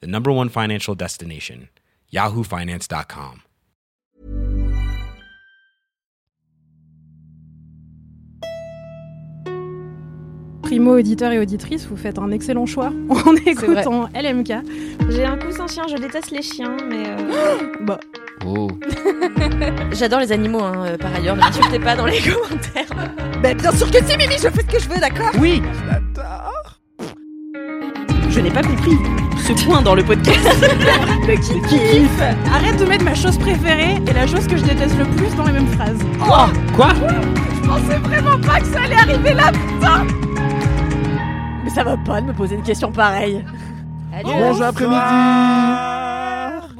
the number one financial destination, yahoofinance.com. Primo auditeur et auditrice, vous faites un excellent choix en écoutant LMK. J'ai un coussin chien, je déteste les chiens, mais. euh, Bah, Oh. J'adore les animaux, hein, euh, par ailleurs. Ne m'insultez pas dans les commentaires. Bah, bien sûr que si, Mimi, je fais ce que je veux, d'accord? Oui Je n'ai pas compris ce point dans le podcast. Le qui kiffe Arrête de mettre ma chose préférée et la chose que je déteste le plus dans les mêmes phrases. Quoi Je pensais vraiment pas que ça allait arriver là Mais ça va pas de me poser une question pareille. Bonjour après-midi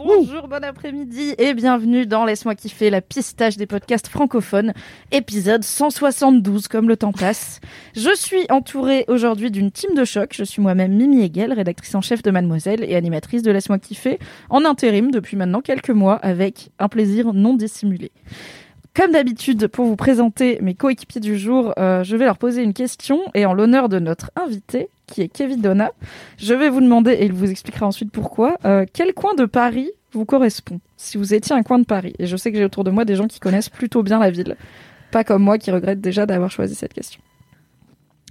Bonjour, bon après-midi et bienvenue dans Laisse-moi kiffer, la pistache des podcasts francophones, épisode 172 comme le temps passe. Je suis entourée aujourd'hui d'une team de choc. Je suis moi-même Mimi Hegel, rédactrice en chef de Mademoiselle et animatrice de Laisse-moi kiffer en intérim depuis maintenant quelques mois avec un plaisir non dissimulé. Comme d'habitude, pour vous présenter mes coéquipiers du jour, euh, je vais leur poser une question et en l'honneur de notre invité, qui est Kevin Donna, je vais vous demander, et il vous expliquera ensuite pourquoi, euh, quel coin de Paris vous correspond? Si vous étiez un coin de Paris, et je sais que j'ai autour de moi des gens qui connaissent plutôt bien la ville, pas comme moi qui regrette déjà d'avoir choisi cette question.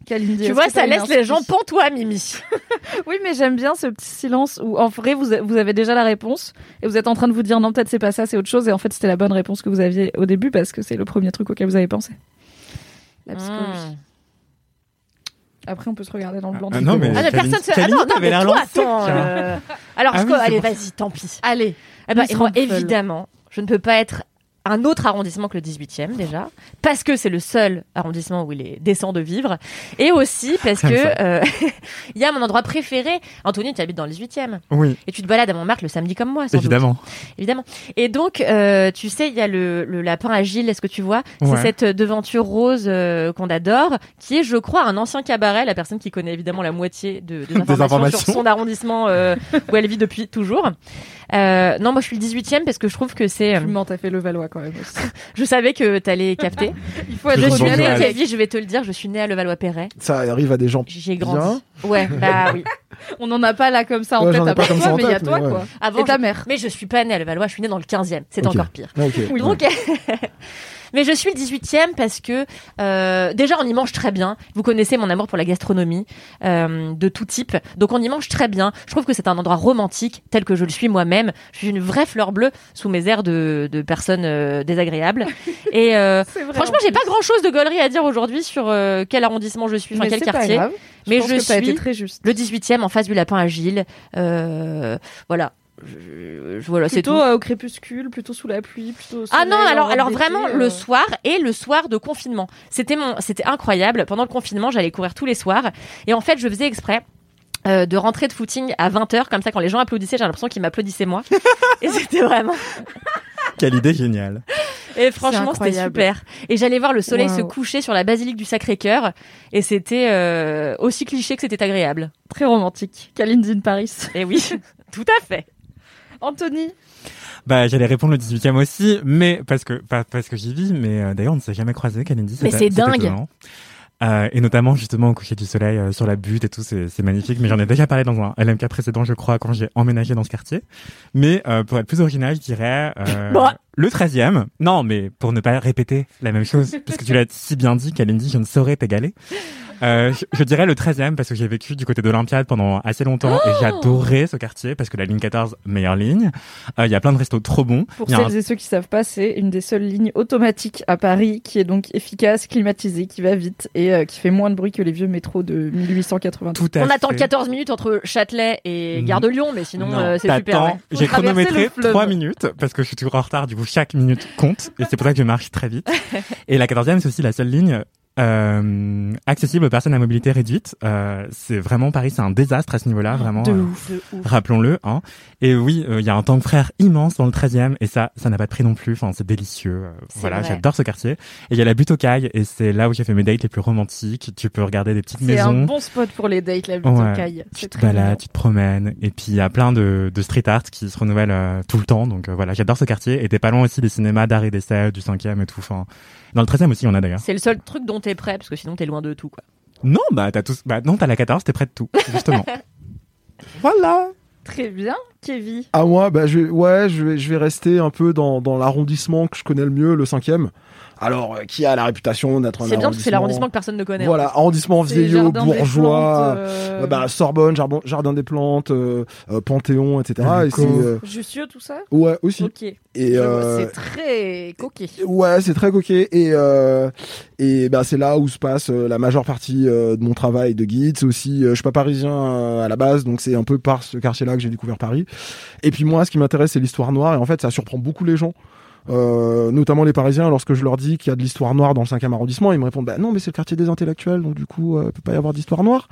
Kalindi, Tu vois, ça laisse les gens pantois, Mimi. Oui, mais j'aime bien ce petit silence où en vrai vous, avez déjà la réponse et vous êtes en train de vous dire non, peut-être c'est pas ça, c'est autre chose, et en fait c'était la bonne réponse que vous aviez au début parce que c'est le premier truc auquel vous avez pensé. La psychologie. Hmm. Après, on peut se regarder dans le blanc. Ah, non, mais- Ah, mais personne se. Ah non, non, mais toi, lancé, attends. euh, Alors, Ah je oui, allez, vas-y, tant pis. Allez, Eh ben, moi, évidemment, je ne peux pas être un autre arrondissement que le 18e déjà, parce que c'est le seul arrondissement où il est décent de vivre, et aussi parce que euh, il y a mon endroit préféré. Anthony, tu habites dans le 18e, Oui, et tu te balades à Montmartre le samedi comme moi, sans doute. évidemment. évidemment. Et donc, euh, tu sais, il y a le, le lapin agile, est-ce que tu vois? Ouais. C'est cette devanture rose euh, qu'on adore, qui est, je crois, un ancien cabaret, la personne qui connaît évidemment la moitié de, des informations, informations. sur son arrondissement euh, où elle vit depuis toujours. Euh, non, moi je suis le 18e parce que je trouve que c'est... tu euh, mens, t'as fait le Valois quand même aussi. je savais que t'allais capter. Il faut Je suis née. Kevin, je vais te le dire, je suis née à Levallois-Perret. Ça arrive à des gens. J'y ai grandi. Ouais, bah oui. On n'en a pas là comme ça en Ouais, tête à pas part comme toi, ça en mais il y a toi mais ouais. quoi. Avant, Et ta je- mère. Mais je suis pas née à Levallois, je suis née dans le 15e. C'est encore pire. Ah, ok. Donc, mais je suis le 18e parce que euh, déjà on y mange très bien. Vous connaissez mon amour pour la gastronomie euh, de tout type, donc on y mange très bien. Je trouve que c'est un endroit romantique tel que je le suis moi-même. Je suis une vraie fleur bleue sous mes airs de, de personnes euh, désagréables. Et euh, franchement, j'ai pas grand-chose de gaulerie à dire aujourd'hui sur euh, quel arrondissement je suis, enfin quel quartier. Mais je été suis très juste. le 18e en face du lapin agile. Euh, voilà. Je- je- voilà, c'est Plutôt tout. euh, au crépuscule, plutôt sous la pluie, plutôt. au Ah non, alors, alors vraiment euh. le soir et le soir de confinement. C'était mon, c'était incroyable. Pendant le confinement, j'allais courir tous les soirs et en fait, je faisais exprès. euh, de rentrer de footing à 20h comme ça quand les gens applaudissaient j'ai l'impression qu'ils m'applaudissaient moi et c'était vraiment Quelle idée géniale. et franchement c'était super et j'allais voir le soleil se coucher sur la basilique du Sacré-Cœur et c'était euh, aussi cliché que c'était agréable Très romantique. Kalindi in Paris. et oui tout à fait Anthony. Bah, j'allais répondre le 18e aussi, mais parce que pas parce que j'y vis, mais euh, d'ailleurs on ne s'est jamais croisé, Kalindi. Mais c'est dingue. Euh, et notamment justement au coucher du soleil euh, sur la butte et tout, c'est magnifique. Mais j'en ai déjà parlé dans un LMK précédent, je crois, quand j'ai emménagé dans ce quartier. Mais euh, pour être plus original, je dirais le 13e. Non, mais pour ne pas répéter la même chose, parce que tu l'as si bien dit, Kalindi, je ne saurais t'égaler. Euh, je, je dirais le 13e parce que j'ai vécu du côté d'Olympiade pendant assez longtemps et j'ai adoré ce quartier parce que la ligne 14, meilleure ligne. Euh, Il y a plein de restos trop bons. Pour un- celles et ceux qui savent pas, c'est une des seules lignes automatiques à Paris qui est donc efficace, climatisée, qui va vite et euh, qui fait moins de bruit que les vieux métros de 1880. tout à on attend fait. 14 minutes entre Châtelet et. Gare de Lyon mais sinon Non, euh, c'est super ouais. J'ai Faut traverser chronométré le fleuve. 3 minutes parce que je suis toujours en retard. Du coup, chaque minute compte et c'est pour ça que je marche très vite. et la 14e, c'est aussi la seule ligne Euh, accessible aux personnes à mobilité réduite. Euh, c'est vraiment Paris, c'est un désastre à ce niveau-là, vraiment. De euh, ouf. Rappelons-le. Hein. Et oui, euh, il y a un tank frère immense dans le 13e et ça, ça n'a pas de prix non plus. Enfin, c'est délicieux. Euh, C'est voilà, vrai. j'adore ce quartier. Et il y a la butte aux cailles et c'est là où j'ai fait mes dates les plus romantiques. Tu peux regarder des petites C'est un maisons. bon spot pour les dates, la butte Ouais. aux cailles. Tu C'est te balades, tu te promènes, et puis il y a plein de, de street art qui se renouvellent euh, tout le temps. Donc voilà, j'adore ce quartier. Et t'es pas loin aussi des cinémas d'art et d'essai, du 5e et tout. Enfin, dans le 13e aussi, en a d'ailleurs. C'est le seul truc dont t'es prêt, parce que sinon t'es loin de tout, quoi. Non, bah t'as tous, bah non, t'as la 14, t'es près de tout, justement. Voilà. Très bien, Kevin. À moi, bah, je, vais- ouais, je vais, je vais rester un peu dans, dans l'arrondissement que je connais le mieux, le cinquième. Alors, euh, qui a la réputation d'être un C'est bien parce que c'est l'arrondissement que personne ne connaît. hein. Voilà, arrondissement C'est vieillot, bourgeois, Plantes, euh, euh, bah, Sorbonne, Jardin, Jardin des Plantes, Panthéon, etc. Et Luco. c'est, euh, Jussieu, tout ça? Ouais, aussi. Ok. Et euh, C'est très coquet. Ouais, c'est très coquet et euh, et bah c'est là où se passe euh, la majeure partie euh, de mon travail de guide. C'est aussi, euh, je suis pas parisien euh, à la base, donc c'est un peu par ce quartier-là que j'ai découvert Paris. Et puis moi, ce qui m'intéresse, c'est l'histoire noire et en fait, ça surprend beaucoup les gens. Euh, notamment les Parisiens, lorsque je leur dis qu'il y a de l'histoire noire dans le 5e arrondissement, ils me répondent bah non mais c'est le quartier des intellectuels, donc du coup euh, peut pas y avoir d'histoire noire.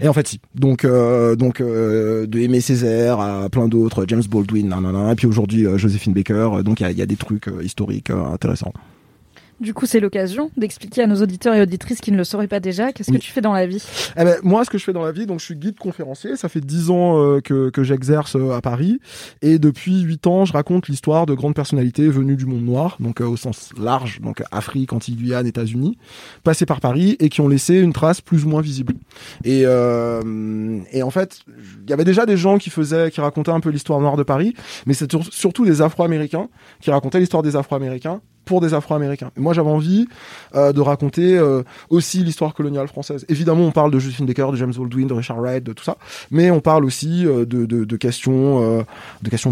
Et en fait si. Donc euh, donc euh, de Aimé Césaire à plein d'autres, James Baldwin, nanana, et puis aujourd'hui Joséphine Baker. donc il y a, il y a des trucs historiques intéressants. Du coup, c'est l'occasion d'expliquer à nos auditeurs et auditrices qui ne le sauraient pas déjà, qu'est-ce Oui. que tu fais dans la vie? Eh ben, moi, ce que je fais dans la vie, donc je suis guide conférencier. Ça fait dix ans euh, que, que j'exerce euh, à Paris, et depuis huit ans, je raconte l'histoire de grandes personnalités venues du monde noir, donc euh, au sens large, donc Afrique, Antilles, Guyane, États-Unis, passées par Paris et qui ont laissé une trace plus ou moins visible. Et, et en fait, il y avait déjà des gens qui faisaient, qui racontaient un peu l'histoire noire de Paris, mais c'est sur- surtout des Afro-Américains qui racontaient l'histoire des Afro-Américains pour des Afro-Américains. Moi, j'avais envie euh, de raconter euh, aussi l'histoire coloniale française. Évidemment, on parle de Josephine Baker, de James Baldwin, de Richard Wright, de tout ça, mais on parle aussi euh, de, questions,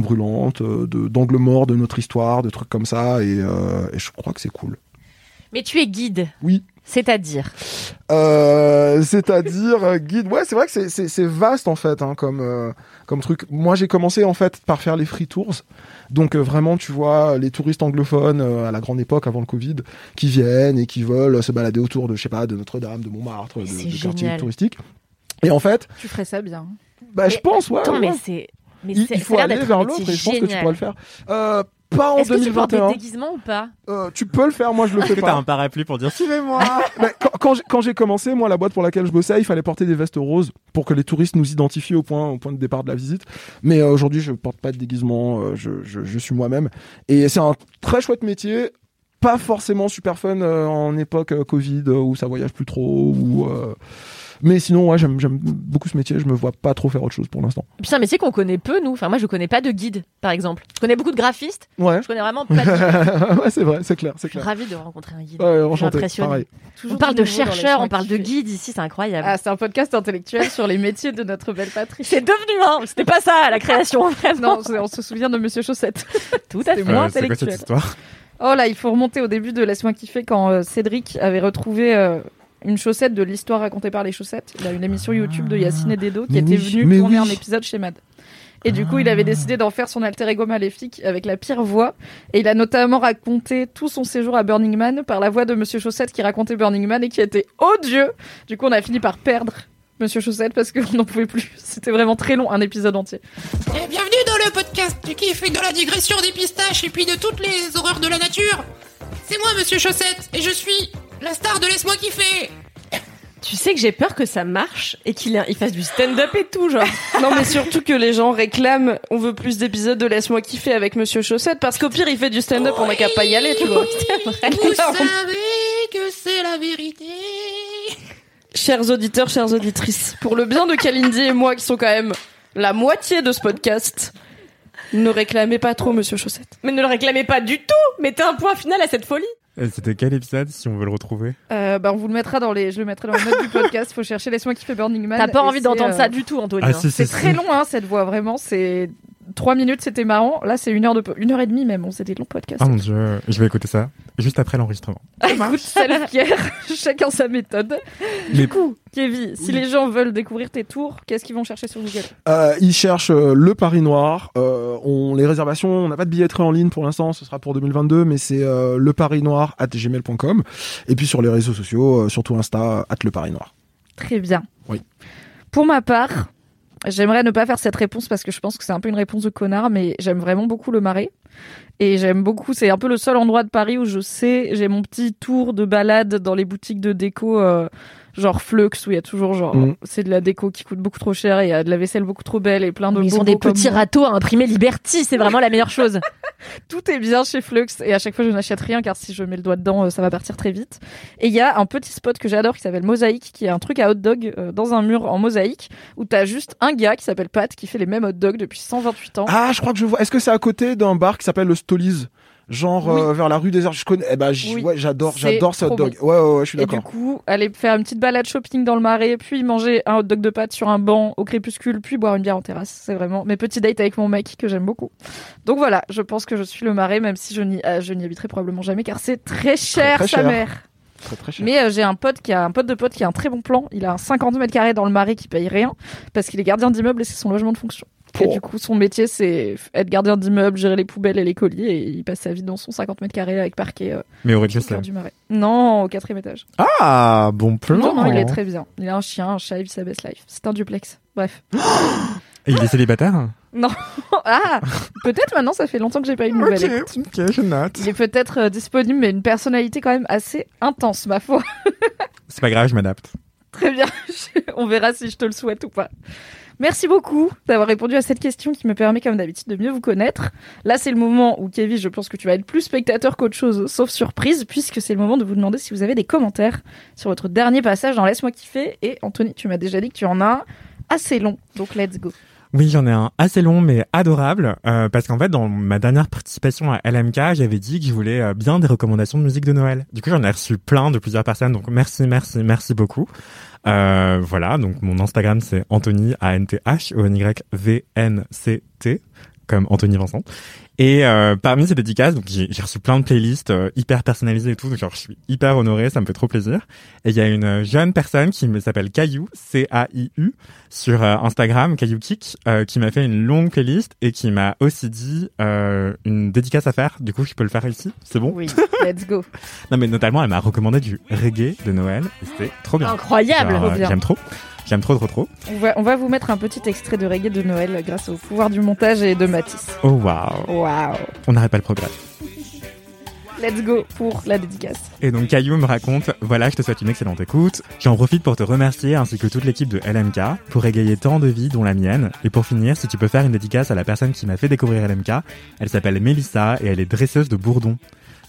brûlantes, de d'angles morts de notre histoire, de trucs comme ça, et je crois que c'est cool. Mais tu es guide. Oui. C'est-à-dire. Euh, C'est-à-dire euh, guide. Ouais, c'est vrai que c'est- vaste en fait, hein, comme euh, comme truc. Moi, j'ai commencé en fait par faire les free tours. Donc euh, vraiment, tu vois, les touristes anglophones euh, à la grande époque avant le Covid, qui viennent et qui veulent se balader autour de, je sais pas, de Notre-Dame, de Montmartre, de, de quartiers touristiques. Et en fait, Tu ferais ça bien. bah, je pense, ouais. Attends, ouais. mais c'est. Mais il, faut aller vers l'autre et je pense que tu pourras le faire. Euh, pas en Est-ce que tu portes des 2021. déguisements ou pas? Euh, tu peux le faire, moi je le fais T'as pas. un parapluie pour dire suivez-moi. Mais quand, quand j'ai- commencé, moi, la boîte pour laquelle je bossais, il fallait porter des vestes roses pour que les touristes nous identifient au point, au point de départ de la visite. Mais euh, aujourd'hui, je porte pas de déguisement, euh, je, je, je suis moi-même. Et c'est un très chouette métier, pas forcément super fun euh, en époque euh, Covid euh, où ça voyage plus trop. Ou, euh, Mais sinon, ouais, j'aime j'aime beaucoup ce métier, je me vois pas trop faire autre chose pour l'instant. Puis c'est un métier qu'on connaît peu, nous. Enfin, moi, je connais pas de guide, par exemple. Je connais beaucoup de graphistes. Ouais, Je connais vraiment pas de guide. ouais c'est vrai, c'est clair, c'est Je suis clair. ravie de rencontrer un guide. Ouais, enchanté, impressionné. pareil. Toujours On parle de chercheurs, on parle de guides ici, c'est incroyable. Ah, c'est un podcast intellectuel sur les métiers de notre belle patrie. c'est devenu un. C'était pas ça la création, vraiment. Non, on se souvient de Monsieur Chaussette. tout à fait. C'est moins Euh, c'est quoi cette intellectuel. histoire? Oh là, il faut remonter au début de Laisse-moi kiffer quand euh, Cédric avait retrouvé euh, une chaussette de l'histoire racontée par les chaussettes. Il a une émission YouTube de Yacine et Dedo qui Mais était oui, venue tourner oui. un épisode chez Mad. Et du coup, il avait décidé d'en faire son alter ego maléfique avec la pire voix. Et il a notamment raconté tout son séjour à Burning Man par la voix de Monsieur Chaussette qui racontait Burning Man et qui était odieux. Du coup, on a fini par perdre Monsieur Chaussette parce qu'on n'en pouvait plus. C'était vraiment très long, un épisode entier. Et bienvenue dans le podcast qui fait de la digression des pistaches et puis de toutes les horreurs de la nature. C'est moi, Monsieur Chaussette, et je suis la star de Laisse-moi kiffer. Tu sais que j'ai peur que ça marche et qu'il il fasse du stand-up et tout, genre. Non, mais surtout que les gens réclament on veut plus d'épisodes de Laisse-moi kiffer avec Monsieur Chaussette, parce qu'au pire, il fait du stand-up, on n'a qu'à pas y aller, tu vois. Vous savez que c'est la vérité. Chers auditeurs, chères auditrices, pour le bien de Kalindi et moi, qui sont quand même la moitié de ce podcast, ne réclamez pas trop Monsieur Chaussette. Mais ne le réclamez pas du tout Mettez un point final à cette folie C'était quel épisode si on veut le retrouver? Euh, bah, on vous le mettra dans les, je le mettrai dans les notes du podcast. Faut chercher Laisse-moi kiffer Burning Man. T'as pas envie d'entendre euh, ça du tout, Anthony. Ah hein. si, C'est si, très si. long, hein, cette voix, vraiment. C'est trois minutes, c'était marrant. Là, c'est une heure de, une heure et demie même. On c'était des longs podcasts. Oh mon dieu, je vais écouter ça juste après l'enregistrement. Écoute, self-care, chacun sa méthode. Les- Du coup, Kevin, si les gens veulent découvrir tes tours, qu'est-ce qu'ils vont chercher sur Google? Euh, ils cherchent euh, le Paris Noir. Euh, on les réservations, on n'a pas de billetterie en ligne pour l'instant, ce sera pour 2022, mais c'est euh, le Paris Noir at gmail.com. Et puis sur les réseaux sociaux, euh, surtout Insta, at le Paris Noir. Très bien. Oui. Pour ma part, j'aimerais ne pas faire cette réponse parce que je pense que c'est un peu une réponse de connard, mais j'aime vraiment beaucoup le Marais. Et j'aime beaucoup, c'est un peu le seul endroit de Paris où je sais, j'ai mon petit tour de balade dans les boutiques de déco, euh, genre Flux, où il y a toujours genre, Mm. c'est de la déco qui coûte beaucoup trop cher et il y a de la vaisselle beaucoup trop belle et plein de Ils ont des comme petits râteaux à imprimer Liberty, c'est vraiment la meilleure chose. Tout est bien chez Flux et à chaque fois je n'achète rien car si je mets le doigt dedans euh, ça va partir très vite. Et il y a un petit spot que j'adore qui s'appelle Mosaïque qui est un truc à hot dog euh, dans un mur en mosaïque où t'as juste un gars qui s'appelle Pat qui fait les mêmes hot dogs depuis 128 ans. Ah, je crois que je vois. Est-ce que c'est à côté d'un bar qui s'appelle le Stoliz Genre Oui. euh, vers la rue des Arts. Je connais. Eh ben, j- Oui. ouais, j'adore, j'adore ce hot dog. Ouais, ouais, ouais, je suis Et du d'accord. coup, aller faire une petite balade shopping dans le marais, puis manger un hot dog de pâte sur un banc au crépuscule, puis boire une bière en terrasse. C'est vraiment mes petits dates avec mon mec que j'aime beaucoup. Donc voilà, je pense que je suis le marais, même si je n'y euh, je n'y habiterai probablement jamais, car c'est très cher, très sa cher. mère. Très très cher. Mais euh, j'ai un pote qui a un pote de pote qui a un très bon plan. Il a un 50 mètres carrés dans le marais qui paye rien parce qu'il est gardien d'immeuble et c'est son logement de fonction. Et Oh. du coup, son métier c'est être gardien d'immeuble, gérer les poubelles et les colis et il passe sa vie dans son 50 mètres carrés avec parquet euh, Mais au au rez-de-chaussée. du marais. Non, au quatrième étage. Ah, bon plan. Non, non, il est très bien. Il a un chien, un chat, il vit sa best life. C'est un duplex. Bref. Et il est célibataire? Ah, peut-être maintenant, ça fait longtemps que j'ai pas eu de nouvelles. écoute. ok, je note. Il est peut-être euh, disponible, mais une personnalité quand même assez intense, ma foi. C'est pas grave, je m'adapte. Très bien. On verra si je te le souhaite ou pas. Merci beaucoup d'avoir répondu à cette question qui me permet, comme d'habitude, de mieux vous connaître. Là, c'est le moment où, Kevin, je pense que tu vas être plus spectateur qu'autre chose, sauf surprise, puisque c'est le moment de vous demander si vous avez des commentaires sur votre dernier passage dans Laisse-moi kiffer. Et Anthony, tu m'as déjà dit que tu en as assez long, donc let's go. Oui, j'en ai un assez long mais adorable euh, parce qu'en fait dans ma dernière participation à LMK, j'avais dit que je voulais euh, bien des recommandations de musique de Noël. Du coup, j'en ai reçu plein de plusieurs personnes donc merci, merci, merci beaucoup. Euh, voilà, donc mon Instagram c'est Anthony A N T H O N Y V N C T comme Anthony Vincent. Et euh, parmi ces dédicaces, donc j'ai reçu plein de playlists euh, hyper personnalisées et tout, donc genre, je suis hyper honoré, ça me fait trop plaisir. Et il y a une euh, jeune personne qui me s'appelle Caillou, C-A-I-U, sur euh, Instagram, Caillou Kick, euh, qui m'a fait une longue playlist et qui m'a aussi dit euh, une dédicace à faire. Du coup, je peux le faire ici, c'est bon? Oui, let's go. Non, mais notamment, elle m'a recommandé du reggae de Noël. C'était trop bien. Incroyable. J'aime trop. J'aime trop, trop, trop. On va, on va vous mettre un petit extrait de reggae de Noël grâce au pouvoir du montage et de Matisse. Oh waouh, Waouh. on n'arrête pas le progrès. Let's go pour la dédicace. Et donc Caillou me raconte, voilà, je te souhaite une excellente écoute. J'en profite pour te remercier ainsi que toute l'équipe de LMK pour égayer tant de vies dont la mienne. Et pour finir, si tu peux faire une dédicace à la personne qui m'a fait découvrir LMK, elle s'appelle Mélissa et elle est dresseuse de bourdon.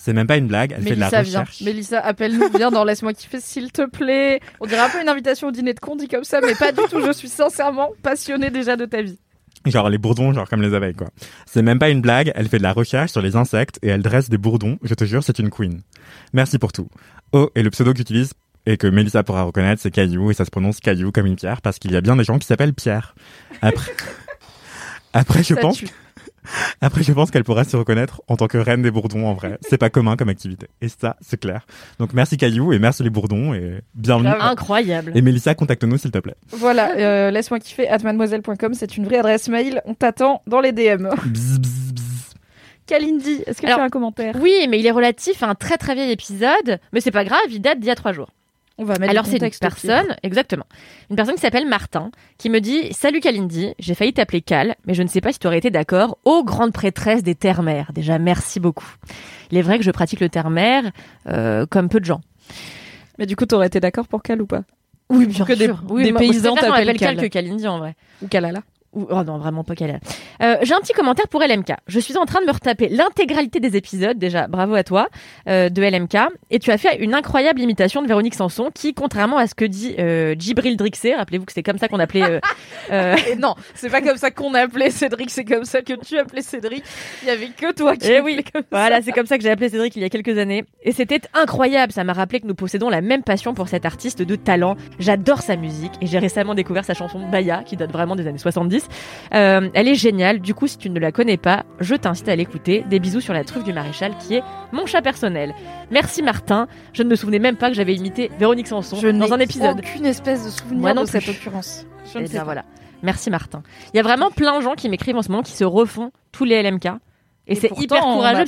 C'est même pas une blague, elle fait de la Mélissa, recherche. Mélissa, appelle-nous, viens dans Laisse-moi kiffer, s'il te plaît. On dirait un peu une invitation au dîner de con dit comme ça, mais pas du tout. Je suis sincèrement passionnée déjà de ta vie. Genre les bourdons, genre comme les abeilles quoi. C'est même pas une blague, elle fait de la recherche sur les insectes et elle dresse des bourdons. Je te jure, c'est une queen. Merci pour tout. Oh, et le pseudo qu'utilise et que Mélissa pourra reconnaître, c'est Caillou et ça se prononce Caillou comme une pierre parce qu'il y a bien des gens qui s'appellent Pierre. Après, après je Ça pense, tue. après je pense qu'elle pourra se reconnaître en tant que reine des bourdons en vrai. C'est pas commun comme activité et ça c'est clair. Donc merci Caillou et merci les bourdons et bienvenue. Incroyable. Et Mélissa, contacte-nous s'il te plaît. Voilà, euh, laisse-moi kiffer at mademoiselle.com, c'est une vraie adresse mail. On t'attend dans les DM. Bzz, bzz, bzz. Kalindi, est-ce que Alors, tu as un commentaire? Oui, mais il est relatif à un très très vieil épisode, mais c'est pas grave, il date d'il y a trois jours. On va mettre Alors c'est une personne, exactement, une personne qui s'appelle Martin, qui me dit Salut Kalindi, j'ai failli t'appeler Cal, mais je ne sais pas si tu aurais été d'accord. Ô grande prêtresse des terres-mères, déjà merci beaucoup. Il est vrai que je pratique le terre-mère euh, comme peu de gens. Mais du coup, t'aurais été d'accord pour Cal ou pas? Oui, bien Que des- sûr. Oui, des moi, je paysans t'appellent Cal Cal. que Kalindi en vrai. Ou Kalala Oh non, vraiment pas Cal. Euh, j'ai un petit commentaire pour LMK. Je suis en train de me retaper l'intégralité des épisodes, déjà bravo à toi, euh, de LMK. Et tu as fait une incroyable imitation de Véronique Sanson qui, contrairement à ce que dit euh, Djibril Drixé, rappelez-vous que c'est comme ça qu'on appelait... euh, euh, Et non, c'est pas comme ça qu'on appelait Cédric, c'est comme ça que tu appelais Cédric. Il y avait que toi qui Eh l'appelais oui, comme. Voilà, c'est comme ça que j'ai appelé Cédric il y a quelques années. Et c'était incroyable. Ça m'a rappelé que nous possédons la même passion pour cet artiste de talent. J'adore sa musique et j'ai récemment découvert sa chanson Baya, qui date vraiment des années 70. Euh, elle est géniale. Du coup, si tu ne la connais pas, je t'incite à l'écouter. Des bisous sur la truffe du maréchal, qui est mon chat personnel. Merci Martin. Je ne me souvenais même pas que j'avais imité Véronique Sanson Je dans un épisode. aucune espèce de souvenir Moi non de cette occurrence. Je Eh ne sais bien, pas. voilà. Merci Martin. Il y a vraiment plein de gens qui m'écrivent en ce moment qui se refont tous les LMK. Et, c'est hyper on courageux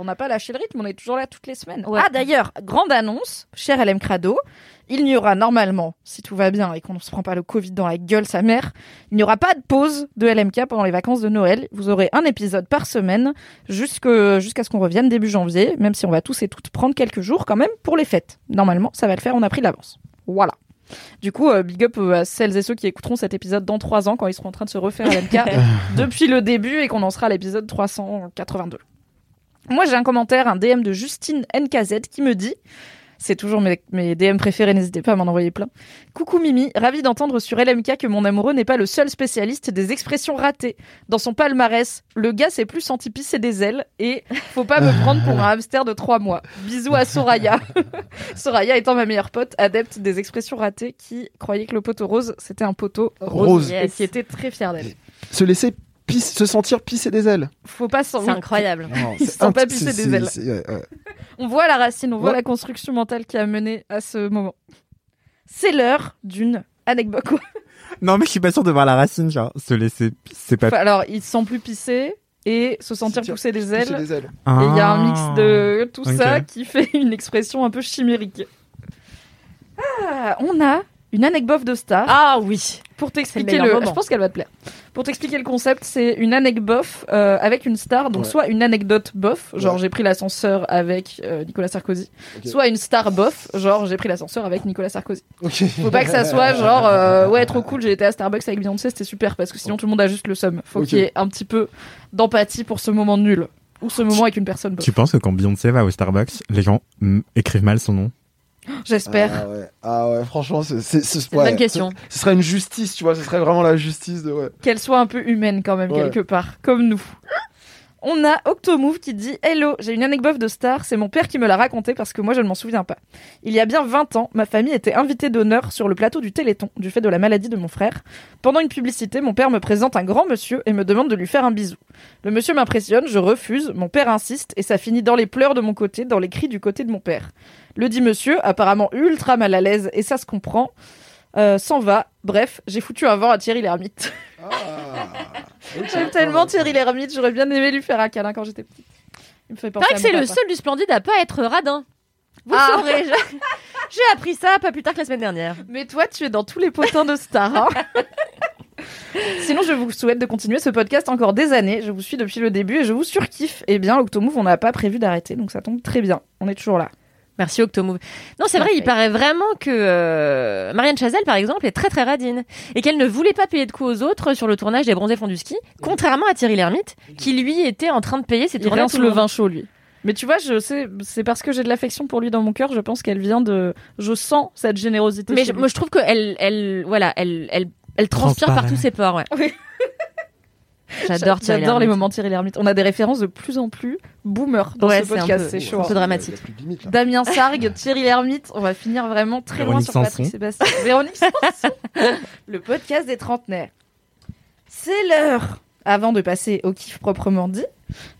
on n'a pas lâché le rythme, on est toujours là toutes les semaines. Ouais. Ah d'ailleurs, grande annonce, cher LM Crado, il n'y aura normalement, si tout va bien et qu'on ne se prend pas le Covid dans la gueule sa mère, il n'y aura pas de pause de LMK pendant les vacances de Noël. Vous aurez un épisode par semaine jusqu'à ce qu'on revienne début janvier, même si on va tous et toutes prendre quelques jours quand même pour les fêtes. Normalement, ça va le faire, on a pris l'avance. Voilà. Du coup, euh, big up euh, à celles et ceux qui écouteront cet épisode dans trois ans quand ils seront en train de se refaire LMK depuis le début et qu'on en sera à l'épisode 382. Moi, j'ai un commentaire, un DM de Justine NKZ qui me dit c'est toujours mes, mes DM préférés, n'hésitez pas à m'en envoyer plein. Coucou Mimi, ravi d'entendre sur LMK que mon amoureux n'est pas le seul spécialiste des expressions ratées. Dans son palmarès, le gars s'est plus senti pisser des ailes et faut pas me prendre pour un hamster de trois mois. Bisous à Soraya. Soraya étant ma meilleure pote, adepte des expressions ratées qui croyait que le poteau rose c'était un poteau rose, Rose. et qui était très fier d'elle. Se laisser pisse- se sentir pisser des ailes. Faut pas s'en C'est incroyable. Non, Ils se pas c'est- des ailes. c'est- ouais, ouais. On voit la racine, on voit Ouais. la construction mentale qui a mené à ce moment. C'est l'heure d'une anecdote. Non, mais je suis pas sûr de voir la racine, genre, se laisser, c'est pas. Enfin, alors, il se sent plus pisser et se sentir Sentir pousser des Pisser ailes. des ailes. Et il y a un mix de tout ça qui fait une expression un peu chimérique. Ah, on a une anecdote de star. Ah oui. Pour le t'expliquer le, je pense qu'elle va te plaire. Pour t'expliquer le concept, c'est une anecdote euh, avec une star, donc Ouais. soit une anecdote bof, genre Ouais. j'ai pris l'ascenseur avec euh, Nicolas Sarkozy, soit une star bof, genre j'ai pris l'ascenseur avec Nicolas Sarkozy. Ok. Faut pas que ça soit genre euh, ouais trop cool, j'ai été à Starbucks avec Beyoncé, c'était super parce que sinon tout le monde a juste le seum. Faut qu'il y ait un petit peu d'empathie pour ce moment nul ou ce moment avec une personne bof. Tu penses que quand Beyoncé va au Starbucks, les gens mm, écrivent mal son nom? J'espère. Ah ouais, ah ouais, franchement, c'est une ouais, bonne question. Ce, ce serait une justice, tu vois, ce serait vraiment la justice de ouais. qu'elle soit un peu humaine quand même quelque part, comme nous. On a Octomove qui dit Hello, j'ai une anecdote de star, c'est mon père qui me l'a raconté parce que moi je ne m'en souviens pas. Il y a bien 20 ans, ma famille était invitée d'honneur sur le plateau du Téléthon du fait de la maladie de mon frère. Pendant une publicité, mon père me présente un grand monsieur et me demande de lui faire un bisou. Le monsieur m'impressionne, je refuse, mon père insiste et ça finit dans les pleurs de mon côté, dans les cris du côté de mon père. Le dit monsieur, apparemment ultra mal à l'aise et ça se comprend, euh, s'en va. Bref, j'ai foutu un vent à Thierry Lhermitte. J'aime tellement Thierry Lhermitte, j'aurais bien aimé lui faire un câlin quand j'étais petite. Il me fait C'est penser que c'est le seul du Splendide à pas être radin. Vous Ah. le saurez. je- J'ai appris ça pas plus tard que la semaine dernière. Mais toi, tu es dans tous les potins de stars. hein. Sinon, je vous souhaite de continuer ce podcast encore des années. Je vous suis depuis le début et je vous surkiffe. Eh bien, Octomove, on n'a pas prévu d'arrêter, donc ça tombe très bien. On est toujours là. Merci Octomove. Non, c'est vrai, il paraît vraiment que euh, Marianne Chazelle, par exemple, est très très radine et qu'elle ne voulait pas payer de coups aux autres sur le tournage des Bronzés font du ski, contrairement à Thierry Lhermitte, qui lui était en train de payer ses Il tournages. rince le vin chaud, lui. Mais tu vois, je sais, c'est parce que j'ai de l'affection pour lui dans mon cœur. Je pense qu'elle vient de. Je sens cette générosité. Mais chez je- lui. moi, je trouve qu'elle, elle, voilà, elle, elle, elle transpire par tous ses pores. Ouais. Oui. J'adore Thierry J'adore les moments Thierry Lhermitte. On a des références de plus en plus boomer dans Ouais, ce c'est un podcast. peu- C'est chaud. un peu hein. dramatique. Limite. Damien Sargue, Thierry Lhermitte, on va finir vraiment très loin Véronique sur Patrick Sanson. Sébastien. Véronique Sanson, le podcast des trentenaires. C'est l'heure, avant de passer au kiff proprement dit,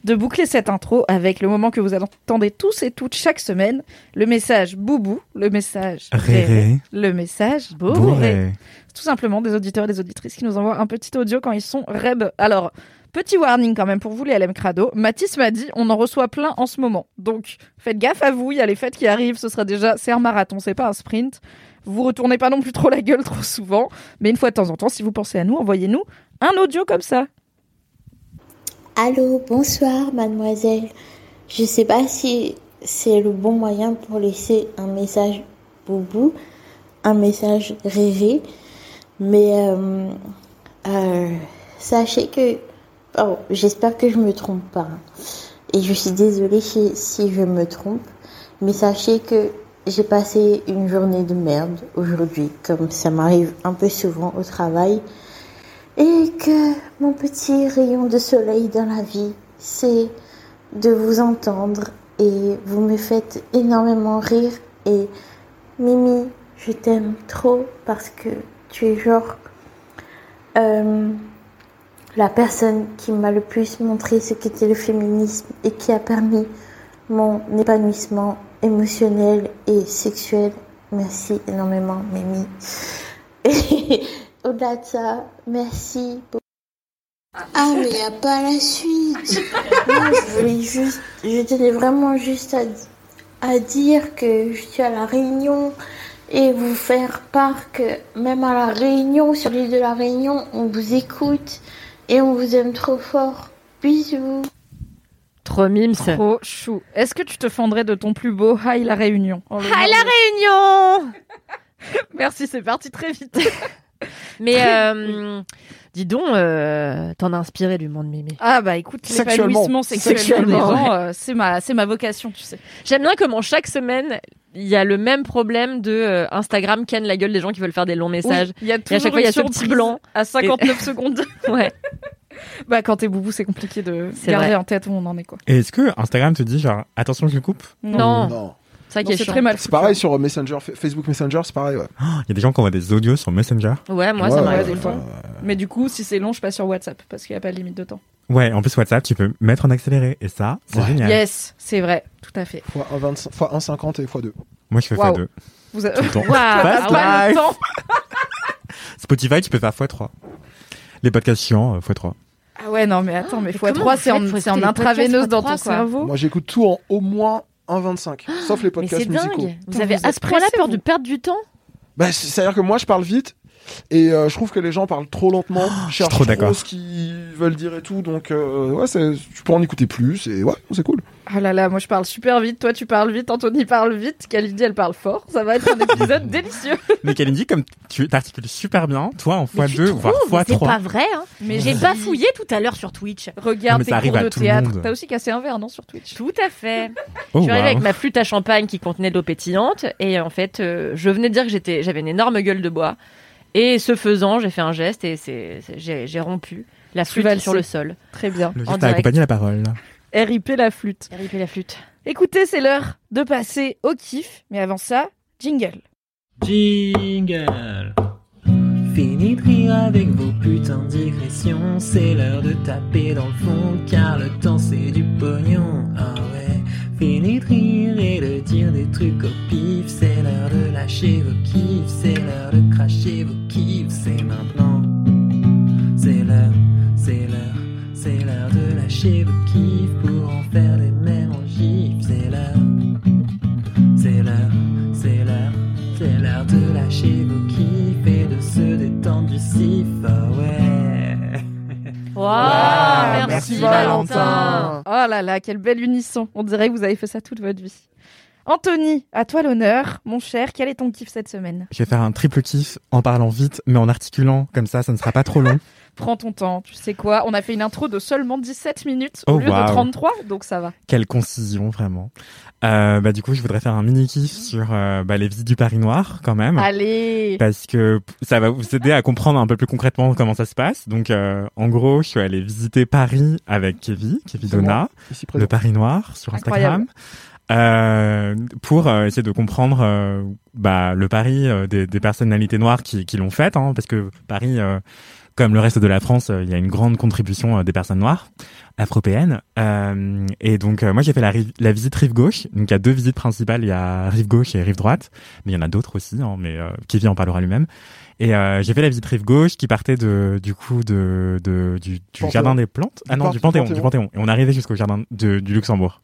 de boucler cette intro avec le moment que vous entendez tous et toutes chaque semaine, le message boubou, le message réré, Réré, le message bourré. tout simplement des auditeurs et des auditrices qui nous envoient un petit audio quand ils sont reb. Alors, petit warning quand même pour vous les LM Crado. Mathis m'a dit, on en reçoit plein en ce moment. Donc, faites gaffe à vous, il y a les fêtes qui arrivent, ce sera déjà, c'est un marathon, c'est pas un sprint. Vous retournez pas non plus trop la gueule trop souvent, mais une fois de temps en temps, si vous pensez à nous, envoyez-nous un audio comme ça. Allô, bonsoir mademoiselle. Je sais pas si c'est le bon moyen pour laisser un message boubou, un message rêvé, mais euh, euh, sachez que, oh, j'espère que je me trompe pas. hein. Et je suis désolée si, si je me trompe, mais sachez que j'ai passé une journée de merde aujourd'hui, comme ça m'arrive un peu souvent au travail. Et que mon petit rayon de soleil dans la vie, c'est de vous entendre et vous me faites énormément rire. Et Mimi, je t'aime trop parce que tu es genre euh, la personne qui m'a le plus montré ce qu'était le féminisme et qui a permis mon épanouissement émotionnel et sexuel. Merci énormément, Mimi. au-delà de ça, merci. beaucoup. Ah, mais il n'y a pas la suite. Non, je voulais juste, je tenais vraiment juste à, à dire que je suis à la Réunion et vous faire part que même à la Réunion, sur l'île de la Réunion, on vous écoute et on vous aime trop fort. Bisous. Trop mimes. Trop chou. Est-ce que tu te fendrais de ton plus beau Hi la Réunion? Hi la Réunion Merci, c'est parti très vite. Mais euh, dis donc, euh, t'en as inspiré du monde Mimi. Ah bah écoute, Sexuellement. l'épanouissement sexuel des Sexuellement, gens, euh, c'est ma, c'est ma vocation, tu sais. J'aime bien comment chaque semaine, il y a le même problème de euh, Instagram ken la gueule des gens qui veulent faire des longs messages. Oui, il y a Et à toujours chaque fois, il y a ce petit blanc. à 59 secondes. Ouais. Bah quand t'es boubou, c'est compliqué de C'est garder vrai. en tête où on en est quoi. Et est-ce que Instagram te dit genre attention je le coupe? Non, Non. C'est ça qui Non, est c'est chiant. très mal. C'est pareil sur Messenger, Fa- Facebook Messenger, c'est pareil. Ouais. Il y a des gens qui envoient des audios sur Messenger. Ouais, moi Ouais, ça ouais, m'arrive des tout le fois. temps. Mais du coup, si c'est long, je passe sur WhatsApp parce qu'il n'y a pas de limite de temps. Ouais, en plus WhatsApp, tu peux mettre en accéléré et ça, c'est Ouais. génial. Yes, c'est vrai, tout à fait. Fois 1,25 fois 1,50 et fois 2. Moi je fais Waouh. x2. Vous avez Tout le ah pas temps. Spotify, tu peux faire x3. Les podcasts chiants, euh, x3. Ah ouais, non, mais attends, mais Mais comment x3, vous c'est en, en intraveineuse dans ton x3, quoi cerveau? Moi j'écoute tout en au moins 1,25. Sauf les Mais podcasts c'est musicaux. dingue. Vous avez vous à ce point-là peur de perdre du temps? Bah, c'est- c'est-à-dire que moi je parle vite et euh, je trouve que les gens parlent trop lentement, cherchent trop d'accord. ce qu'ils veulent dire et tout, donc euh, ouais, c'est- tu peux en écouter plus et ouais, c'est cool. Ah là là, moi je parle super vite, toi tu parles vite, Anthony parle vite, Kalindi elle parle fort. Ça va être un épisode délicieux. Mais Kalindi, comme tu t'articules super bien, toi en Mais tu x2, voire trouves Mais C'est pas x3. vrai. Hein. Mais J'ai bafouillé tout à l'heure sur Twitch. Regarde tes ça arrive cours à de tout le théâtre. monde. T'as aussi cassé un verre, non, sur Twitch Tout à fait. Oh, je suis arrivée avec ma flûte à champagne qui contenait de l'eau pétillante et en fait, euh, je venais de dire que j'étais, j'avais une énorme gueule de bois. Et ce faisant, j'ai fait un geste et c'est, j'ai, rompu la flûte sur le sol. Très bien. Le en geste a direct. accompagné la parole. RIP la flûte. RIP la flûte. Écoutez, c'est l'heure de passer au kiff. Mais avant ça, jingle. Jingle. Fini de rire avec vos putains de digressions. C'est l'heure de taper dans le fond, car le temps c'est du pognon. Ah ouais. Fini de rire et de dire des trucs au pif. C'est l'heure de lâcher vos kiffs. C'est l'heure de cracher vos kiffs. C'est maintenant. C'est l'heure, c'est l'heure, c'est l'heure lâcher vos kiffs pour en faire des mêmes en gif. C'est l'heure, c'est l'heure, c'est l'heure, c'est l'heure de lâcher vos kiffs et de se détendre du sif. Ah ouais. Waouh, Ah, merci, Valentin. Oh là là, quelle belle unisson. On dirait que vous avez fait ça toute votre vie. Anthony, à toi l'honneur. Mon cher, quel est ton kiff cette semaine? Je vais faire un triple kiff en parlant vite, mais en articulant, comme ça, ça ne sera pas trop long. Prends ton temps, tu sais quoi On a fait une intro de seulement 17 minutes Oh, au lieu waouh. de 33, donc ça va. Quelle concision, vraiment. Euh, bah, du coup, je voudrais faire un mini kiff sur euh, bah, les visites du Paris Noir, quand même. Allez Parce que ça va vous aider à comprendre un peu plus concrètement comment ça se passe. Donc, euh, en gros, je suis allé visiter Paris avec Kevin, Kevin Donna, le. Paris Noir sur Incroyable. Instagram. Euh, pour euh, essayer de comprendre euh, bah, le Paris euh, des, des personnalités noires qui, qui l'ont fait, hein, parce que Paris, euh, comme le reste de la France, euh, il y a une grande contribution euh, des personnes noires afropéennes. Euh, et donc moi j'ai fait la, rive- la visite rive gauche. Donc il y a deux visites principales, il y a rive gauche et rive droite, mais il y en a d'autres aussi, hein, mais euh, Kevin en parlera lui-même. Et euh, j'ai fait la visite rive gauche qui partait de du coup de, de du, jardin des plantes. Ah non, du Panthéon, du Panthéon. Et on arrivait jusqu'au jardin de, du Luxembourg.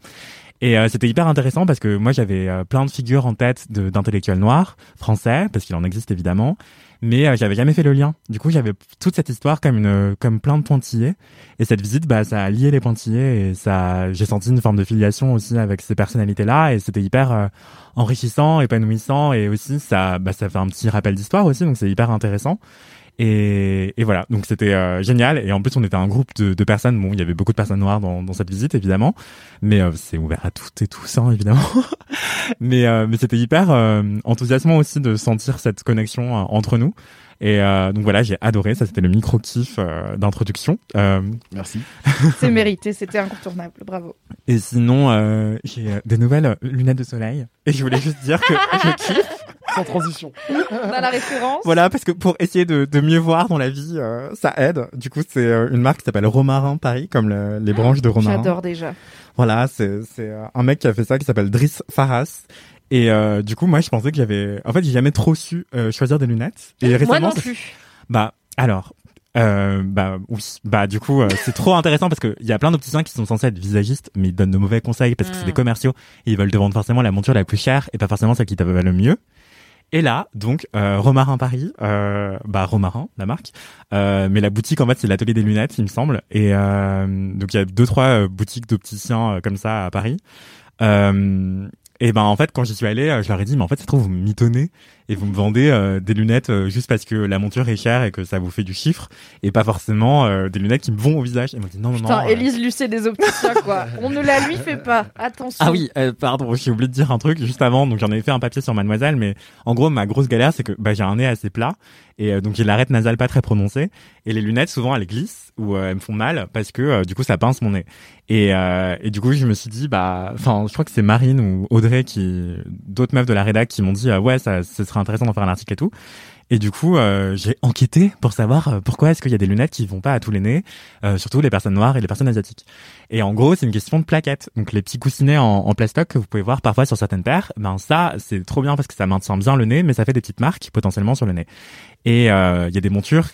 Et euh, c'était hyper intéressant parce que moi j'avais euh, plein de figures en tête d'intellectuels noirs français parce qu'il en existe évidemment, mais euh, j'avais jamais fait le lien. Du coup j'avais toute cette histoire comme une comme plein de pointillés et cette visite bah ça a lié les pointillés et ça j'ai senti une forme de filiation aussi avec ces personnalités là et c'était hyper euh, enrichissant, épanouissant et aussi ça bah ça fait un petit rappel d'histoire aussi donc c'est hyper intéressant. Et, et voilà, donc c'était euh, génial. Et en plus, on était un groupe de, de personnes. Bon, il y avait beaucoup de personnes noires dans, dans cette visite, évidemment, mais euh, c'est ouvert à toutes et tous, hein, évidemment. mais euh, mais c'était hyper euh, enthousiasmant aussi de sentir cette connexion euh, entre nous. Et euh, donc voilà, j'ai adoré. Ça, c'était le micro kiff euh, d'introduction. Euh, Merci. C'est mérité, c'était incontournable, bravo. et sinon, euh, j'ai des nouvelles lunettes de soleil. Et je voulais juste dire que je kiffe. Sans transition. La référence. Voilà, parce que pour essayer de, de mieux voir dans la vie, euh, ça aide. Du coup, c'est euh, une marque qui s'appelle Romarin Paris, comme le- les branches de Romarin. J'adore déjà. Voilà, c'est euh, un mec qui a fait ça, qui s'appelle Driss Faras. Et euh, du coup, moi, je pensais que j'avais... En fait, j'ai jamais trop su euh, choisir des lunettes. Et récemment, Moi non plus. Bah, alors... Euh, bah oui, bah du coup euh, c'est trop intéressant parce que il y a plein d'opticiens qui sont censés être visagistes mais ils donnent de mauvais conseils parce que c'est des commerciaux et ils veulent te vendre forcément la monture la plus chère et pas forcément celle qui te va le mieux. Et là, donc, euh, Romarin Paris, euh, bah Romarin, la marque, euh, mais la boutique en fait c'est l'atelier des lunettes, il me semble. Et euh, donc il y a deux trois boutiques d'opticiens comme ça à Paris. Et ben en fait quand j'y suis allé, je leur ai dit mais en fait c'est trop vous me mitonnez et vous me vendez euh, des lunettes euh, juste parce que la monture est chère et que ça vous fait du chiffre et pas forcément euh, des lunettes qui me vont au visage. Et m'ont dit non non Putain, non. euh, Élise Lucet des opticiens, quoi. On ne la lui fait pas. Attention. Ah oui, euh, pardon, j'ai oublié de dire un truc juste avant. Donc j'en avais fait un papier sur Mademoiselle, mais en gros ma grosse galère c'est que bah, j'ai un nez assez plat et euh, donc j'ai l'arête nasale pas très prononcée et les lunettes souvent elles glissent ou euh, elles me font mal parce que euh, du coup ça pince mon nez. Et, euh, et du coup je me suis dit bah, enfin je crois que c'est Marine ou Audrey qui, d'autres meufs de la rédac qui m'ont dit euh, ouais ça ce serait intéressant d'en faire un article et tout. Et du coup, euh, j'ai enquêté pour savoir euh, pourquoi est-ce qu'il y a des lunettes qui vont pas à tous les nez, euh, surtout les personnes noires et les personnes asiatiques. Et en gros, c'est une question de plaquettes. Donc les petits coussinets en, en plastoc que vous pouvez voir parfois sur certaines paires, ben ça, c'est trop bien parce que ça maintient bien le nez, mais ça fait des petites marques potentiellement sur le nez. Et il y a des montures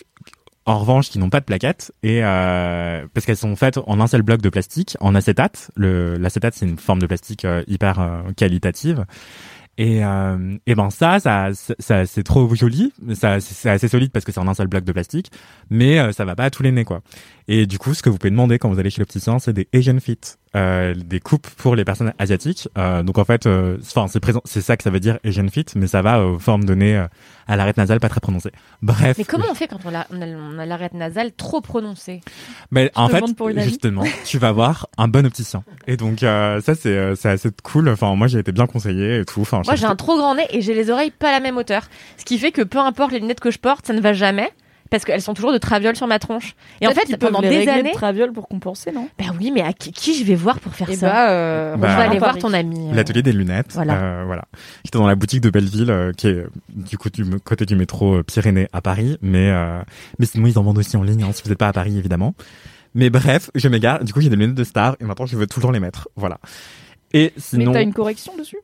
en revanche qui n'ont pas de plaquettes et parce qu'elles sont faites en un seul bloc de plastique en acétate. L'acétate c'est une forme de plastique hyper qualitative. Et, euh, et ben ça, ça, ça c'est trop joli. Ça, c'est assez solide parce que c'est en un seul bloc de plastique, mais euh, ça va pas à tous les nez quoi. Et du coup, ce que vous pouvez demander quand vous allez chez l'opticien, c'est des Asian Fit, euh, des coupes pour les personnes asiatiques. Euh, donc en fait, euh, enfin c'est présent, c'est ça que ça veut dire Asian Fit, mais ça va aux formes nez euh, à l'arête nasale pas très prononcée. Bref. Mais comment on fait quand on a, on a, l'arête nasale trop prononcée? Mais en fait, justement, tu vas voir un bon opticien. Et donc euh, ça c'est c'est assez cool. Enfin moi j'ai été bien conseillé et tout. Enfin Moi, j'ai un trop grand nez et j'ai les oreilles pas à la même hauteur. Ce qui fait que peu importe les lunettes que je porte, ça ne va jamais. Parce qu'elles sont toujours de traviole sur ma tronche. Et en fait, peuvent pendant les des années. de traviole pour compenser, non? Bah oui, mais à qui, qui je vais voir pour faire Et ça? bah, euh, Bah, Je vais aller voir ton ami. euh. L'atelier des lunettes. Voilà. Euh, voilà. J'étais dans la boutique de Belleville, euh, qui est du coup du côté du métro euh, Pyrénées à Paris, mais euh, mais sinon ils en vendent aussi en ligne hein, si vous n'êtes pas à Paris évidemment. Mais bref, je m'égare. Du coup j'ai des lunettes de star et maintenant je veux tout le temps les mettre. Voilà. Et sinon, Mais t'as une correction dessus?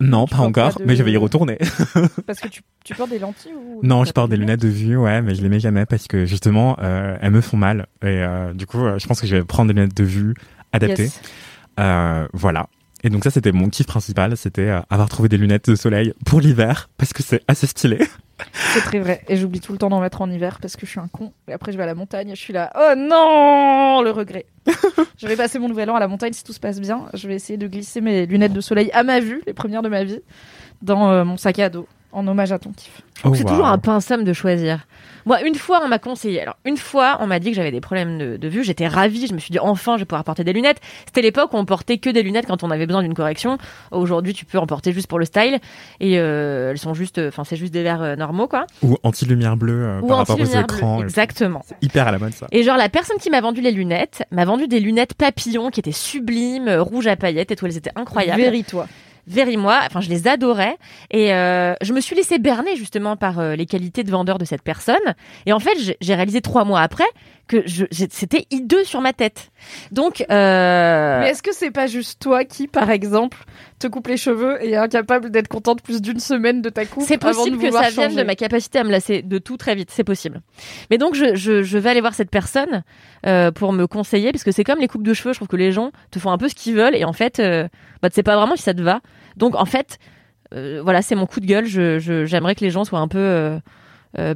Non, pas encore, pas de- mais je vais y retourner. Parce que tu, tu portes des lentilles ou Non, je porte des lunettes de vue, ouais, mais je les mets jamais parce que justement, euh, elles me font mal. Et euh, du coup, euh, je pense que je vais prendre des lunettes de vue adaptées. Yes. Euh, voilà. Et donc ça, c'était mon kiff principal, c'était euh, avoir trouvé des lunettes de soleil pour l'hiver parce que c'est assez stylé. C'est très vrai. Et j'oublie tout le temps d'en mettre en hiver parce que je suis un con. Et après, je vais à la montagne. Je suis là. Oh non Le regret. je vais passer mon nouvel an à la montagne si tout se passe bien. Je vais essayer de glisser mes lunettes de soleil à ma vue, les premières de ma vie, dans euh, mon sac à dos, en hommage à ton kiff. Oh, c'est toujours un peu un somme de choisir. Moi, une fois, on m'a conseillé. Alors, une fois, on m'a dit que j'avais des problèmes de, de vue. J'étais ravie. Je me suis dit, enfin, je vais pouvoir porter des lunettes. C'était l'époque où on portait que des lunettes quand on avait besoin d'une correction. Aujourd'hui, tu peux en porter juste pour le style. Et euh, elles sont juste, enfin, c'est juste des verres euh, normaux, quoi. Ou anti-lumière bleue euh, Ou par rapport aux bleue. écrans. Exactement. C'est hyper à la mode ça. Et genre, la personne qui m'a vendu les lunettes m'a vendu des lunettes papillons qui étaient sublimes, rouges à paillettes et tout. Elles étaient incroyables. Véris-toi. Véry moi, enfin je les adorais. Et euh, je me suis laissée berner justement par euh, les qualités de vendeur de cette personne. Et en fait j'ai réalisé trois mois après que c'était hideux sur ma tête. Donc euh, Mais est-ce que c'est pas juste toi qui, par exemple, te coupe les cheveux et est incapable d'être contente plus d'une semaine de ta coupe c'est avant possible de que ça vienne changer de ma capacité à me lasser de tout très vite, c'est possible. Mais donc je, je, je vais aller voir cette personne euh, pour me conseiller parce que c'est comme les coupes de cheveux, je trouve que les gens te font un peu ce qu'ils veulent et en fait euh, bah, tu sais pas vraiment si ça te va. Donc en fait euh, voilà c'est mon coup de gueule. Je- j'aimerais que les gens soient un peu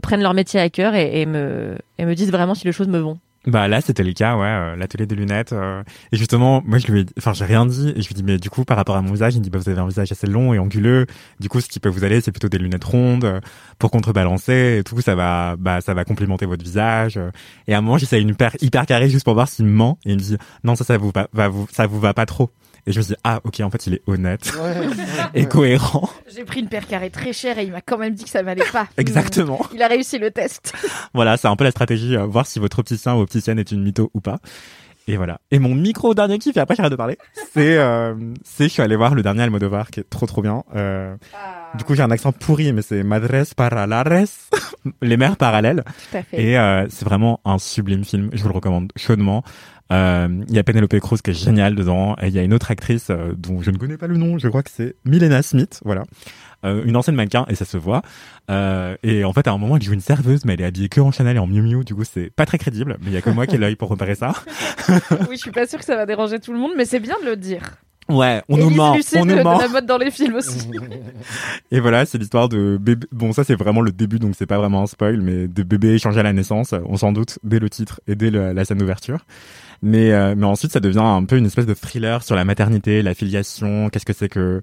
prennent leur métier à cœur et, me disent vraiment si les choses me vont. Bah là, c'était le cas, ouais, euh, l'atelier des lunettes. euh, et justement, moi, je lui ai, enfin, j'ai rien dit. Et je lui dis, mais du coup, par rapport à mon visage, il me dit, bah, vous avez un visage assez long et anguleux. Du coup, ce qui peut vous aller, c'est plutôt des lunettes rondes euh, pour contrebalancer et tout. Ça va, bah, ça va complimenter votre visage. euh. Et à un moment, j'essaye une paire hyper carrée juste pour voir s'il me ment. Et il me dit, non, ça, ça vous va, ça vous va pas trop. Et je me dis, ah, ok, en fait, il est honnête et cohérent. J'ai pris une paire carrée très chère et il m'a quand même dit que ça m'allait pas. Exactement. Il a réussi le test. Voilà, c'est un peu la stratégie, euh, voir si votre opticien ou opticienne est une mytho ou pas. Et voilà. Et mon micro dernier kiff, et après j'arrête de parler, c'est, euh, c'est, je suis allé voir le dernier Almodovar qui est trop trop bien. Euh, Du coup, j'ai un accent pourri, mais c'est Madres Paralares, les mères parallèles. Tout à fait. Et euh, c'est vraiment un sublime film. Je vous le recommande chaudement. Euh, Il y a Penelope Cruz qui est géniale dedans. Et il y a une autre actrice euh, dont je ne connais pas le nom. Je crois que c'est Milena Smith. Voilà. Euh, une ancienne mannequin et ça se voit. Et en fait, à un moment, elle joue une serveuse, mais elle est habillée que en Chanel et en Miu Miu. Du coup, c'est pas très crédible. Mais il y a que moi qui ai l'œil pour repérer ça. oui, je suis pas sûre que ça va déranger tout le monde, mais c'est bien de le dire. Ouais, on Élise nous ment, on de, nous de ment. la mode dans les films aussi. Et voilà, c'est l'histoire de bébé. Bon, ça c'est vraiment le début, donc c'est pas vraiment un spoil, mais de bébé échangé à la naissance. On s'en doute dès le titre et dès le- la scène d'ouverture. Mais euh, mais ensuite, ça devient un peu une espèce de thriller sur la maternité, la filiation. Qu'est-ce que c'est que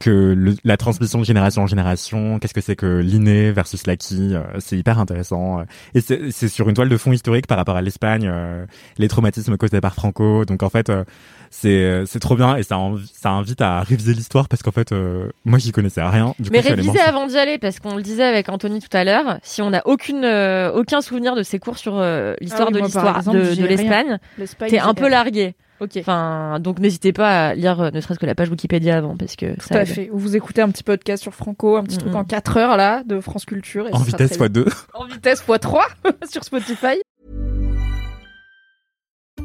que le- la transmission de génération en génération Qu'est-ce que c'est que l'inné versus l'acquis euh, C'est hyper intéressant. Et c'est c'est sur une toile de fond historique par rapport à l'Espagne, euh, les traumatismes causés par Franco. Donc en fait. euh, c'est c'est trop bien et ça ça invite à réviser l'histoire parce qu'en fait euh, moi j'y connaissais rien du Mais coup, ça. avant d'y aller, parce qu'on le disait avec Anthony tout à l'heure, si on n'a aucune, euh, aucun souvenir de ces cours sur euh, l'histoire Ah oui, de l'histoire de, l'Espagne, L'Espagne, t'es un peu largué. Ok. Enfin, donc n'hésitez pas à lire euh, ne serait-ce que la page Wikipédia avant, parce que Tout ça à aide. fait. Ou vous écoutez un petit podcast sur Franco, un petit truc en 4 heures là de France Culture. et en vitesse très x2 En vitesse x3 sur Spotify.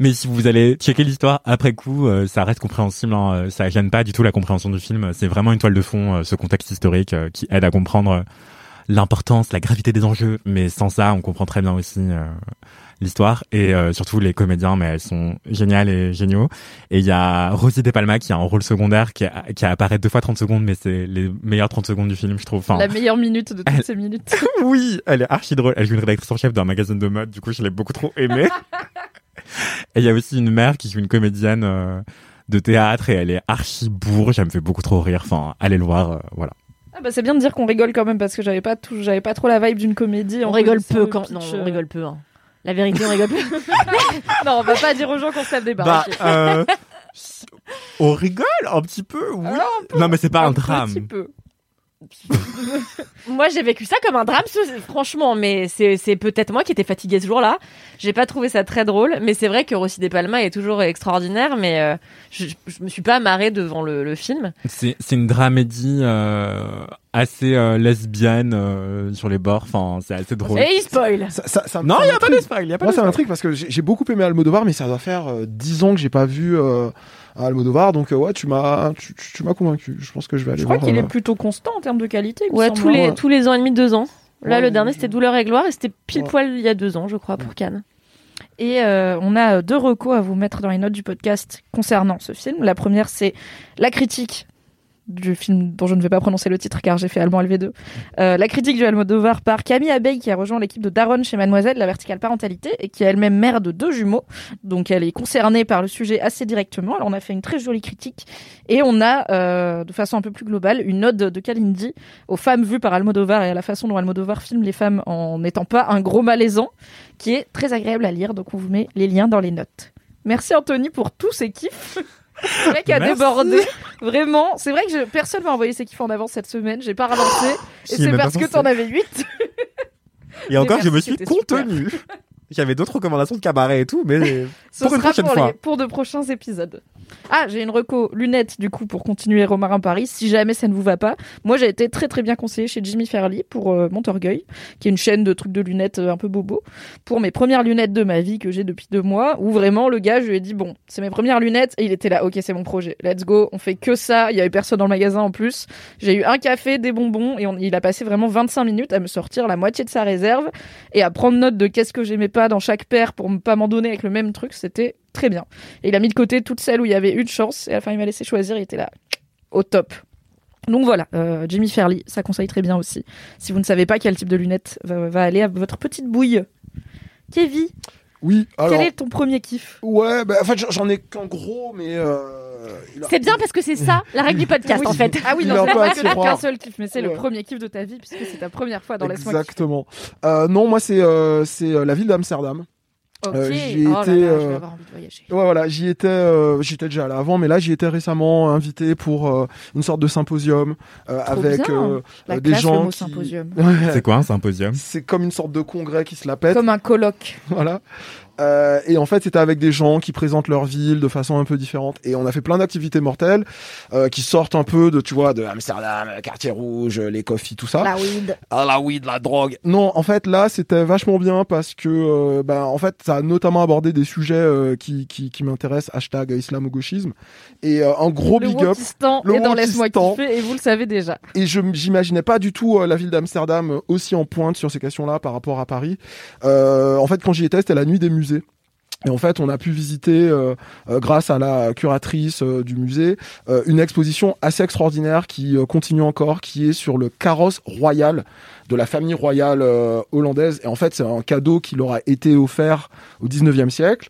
mais si vous allez checker l'histoire après coup euh, ça reste compréhensible hein, euh, ça gêne pas du tout la compréhension du film. C'est vraiment une toile de fond euh, ce contexte historique euh, qui aide à comprendre euh, l'importance la gravité des enjeux. Mais sans ça on comprend très bien aussi euh, l'histoire. Et euh, surtout les comédiens mais elles sont géniales et géniaux. Et il y a Rosie De Palma qui a un rôle secondaire qui, a- qui apparaît deux fois 30 secondes mais c'est les meilleures 30 secondes du film je trouve. Enfin La meilleure minute de toutes Elle- ces minutes. oui, elle est archi drôle. Elle joue une rédactrice en chef d'un magazine de mode, du coup, je l'ai beaucoup trop aimée. et il y a aussi une mère qui joue une comédienne euh, de théâtre et elle est archi bourge. Elle me fait beaucoup trop rire. Enfin, allez le voir, euh, voilà. Ah bah c'est bien de dire qu'on rigole quand même parce que j'avais pas tout, j'avais pas trop la vibe d'une comédie. On rigole peu quand. pitch, Non, euh. on rigole peu. hein. La vérité, on rigole peu. non, on va pas dire aux gens qu'on se tape des Bah, barres. euh, on rigole un petit peu, oui. non, mais c'est pas un, drame. petit peu. Moi, j'ai vécu ça comme un drame, franchement, mais c'est c'est peut-être moi qui étais fatiguée ce jour-là. J'ai pas trouvé ça très drôle, mais c'est vrai que Rossi De Palma est toujours extraordinaire, mais euh, je, je me suis pas marrée devant le, le film. C'est c'est une dramédie euh, assez euh, lesbienne euh, sur les bords. Enfin, c'est assez drôle. Et il spoil Ça, ça, ça- Non, il y a pas de spoil. Il y a pas Moi, ça spoil. m'intrigue parce que j'ai beaucoup aimé Almodovar, mais ça doit faire euh, 10 ans que j'ai pas vu euh, Almodovar. Donc, euh, ouais, tu m'as tu, tu- tu m'as convaincu. Je pense que je vais aller Je crois voir. qu'il euh, est plutôt constant en termes de qualité. Ouais, semble, tous hein. les, ouais. tous les ans et demi, deux ans. Là, Ouais, le dernier, je- c'était Douleur et Gloire, et c'était pile Ouais. poil il y a deux ans, je crois, pour Cannes. Et euh, on a euh, deux recos à vous mettre dans les notes du podcast concernant ce film. La première, c'est la critique du film dont je ne vais pas prononcer le titre car j'ai fait allemand LV2. Euh, la critique du Almodovar par Camille Abeille qui a rejoint l'équipe de Daron chez Mademoiselle, la verticale parentalité, et qui est elle-même mère de deux jumeaux. Donc elle est concernée par le sujet assez directement. Alors on a fait une très jolie critique et on a, euh, de façon un peu plus globale, une ode de Kalindi aux femmes vues par Almodovar et à la façon dont Almodovar filme les femmes en n'étant pas un gros malaisant, qui est très agréable à lire. Donc on vous met les liens dans les notes. Merci Anthony pour tous ces kiffs. Vrai qu'il a Merci. débordé. Vraiment, c'est vrai que je, personne m'a envoyé ses kiffs en avance cette semaine. J'ai pas relancé. J'y Et c'est parce que t'en avais 8. Et encore, je me suis contenu. J'avais d'autres recommandations de cabaret et tout, mais Ce pour une sera prochaine pour, fois. les, pour de prochains épisodes. Ah, j'ai une reco lunettes du coup pour continuer Romarin Paris. Si jamais ça ne vous va pas, moi j'ai été très très bien conseillée chez Jimmy Fairley pour euh, Montorgueil, qui est une chaîne de trucs de lunettes euh, un peu bobo, pour mes premières lunettes de ma vie que j'ai depuis deux mois. Où vraiment le gars, je lui ai dit bon, c'est mes premières lunettes et il était là. Ok, c'est mon projet. Let's go. On fait que ça. Il y avait personne dans le magasin en plus. J'ai eu un café, des bonbons et on- il a passé vraiment 25 minutes à me sortir la moitié de sa réserve et à prendre note de qu'est-ce que j'aimais pas dans chaque paire pour ne pas m'en donner avec le même truc. C'était très bien. Et il a mis de côté toutes celles où il y avait une chance et à la fin il m'a laissé choisir. Il était là au top. Donc voilà, euh, Jimmy Fairley, ça conseille très bien aussi. Si vous ne savez pas quel type de lunettes va, va aller à votre petite bouille. Kevin, Oui, alors. quel est ton premier kiff? Ouais, bah, en fait, j'en ai qu'en gros, mais euh, a- C'est bien parce que c'est ça, la règle du podcast, Oui. en fait. Ah oui, non, c'est pas que qu'un seul kiff, mais c'est le premier kiff de ta vie puisque c'est ta première fois dans Laisse-moi. Exactement. Euh, non, moi c'est euh, c'est euh, la ville d'Amsterdam. Ok. Euh, j'y oh là étais, là, euh. Ouais, voilà, j'y étais, euh, j'y étais déjà allé avant, mais là j'y étais récemment invité pour euh, une sorte de symposium euh, avec bien. des classe, gens qui... C'est quoi un symposium? C'est comme une sorte de congrès qui se la pète. Comme un colloque. Voilà. Euh, et en fait, c'était avec des gens qui présentent leur ville de façon un peu différente. Et on a fait plein d'activités mortelles euh, qui sortent un peu de, tu vois, de Amsterdam, quartier rouge, les coffees, tout ça. La weed. Ah la weed, la drogue. Non, en fait là c'était vachement bien parce que euh, bah, en fait ça a notamment abordé des sujets euh, qui qui, qui m'intéressent hashtag islamo-gauchisme et euh, un gros Le big up. Le est dans Laisse-moi Wokistan. kiffer et vous le savez déjà. Et je j'imaginais pas du tout la ville d'Amsterdam aussi en pointe sur ces questions-là par rapport à Paris. Euh, en fait quand j'y étais c'était la nuit des musées. Et en fait, on a pu visiter, euh, euh, grâce à la curatrice euh, du musée, une exposition assez extraordinaire qui continue encore, qui est sur le carrosse royal de la famille royale hollandaise. Et en fait, c'est un cadeau qui leur a été offert au 19e siècle.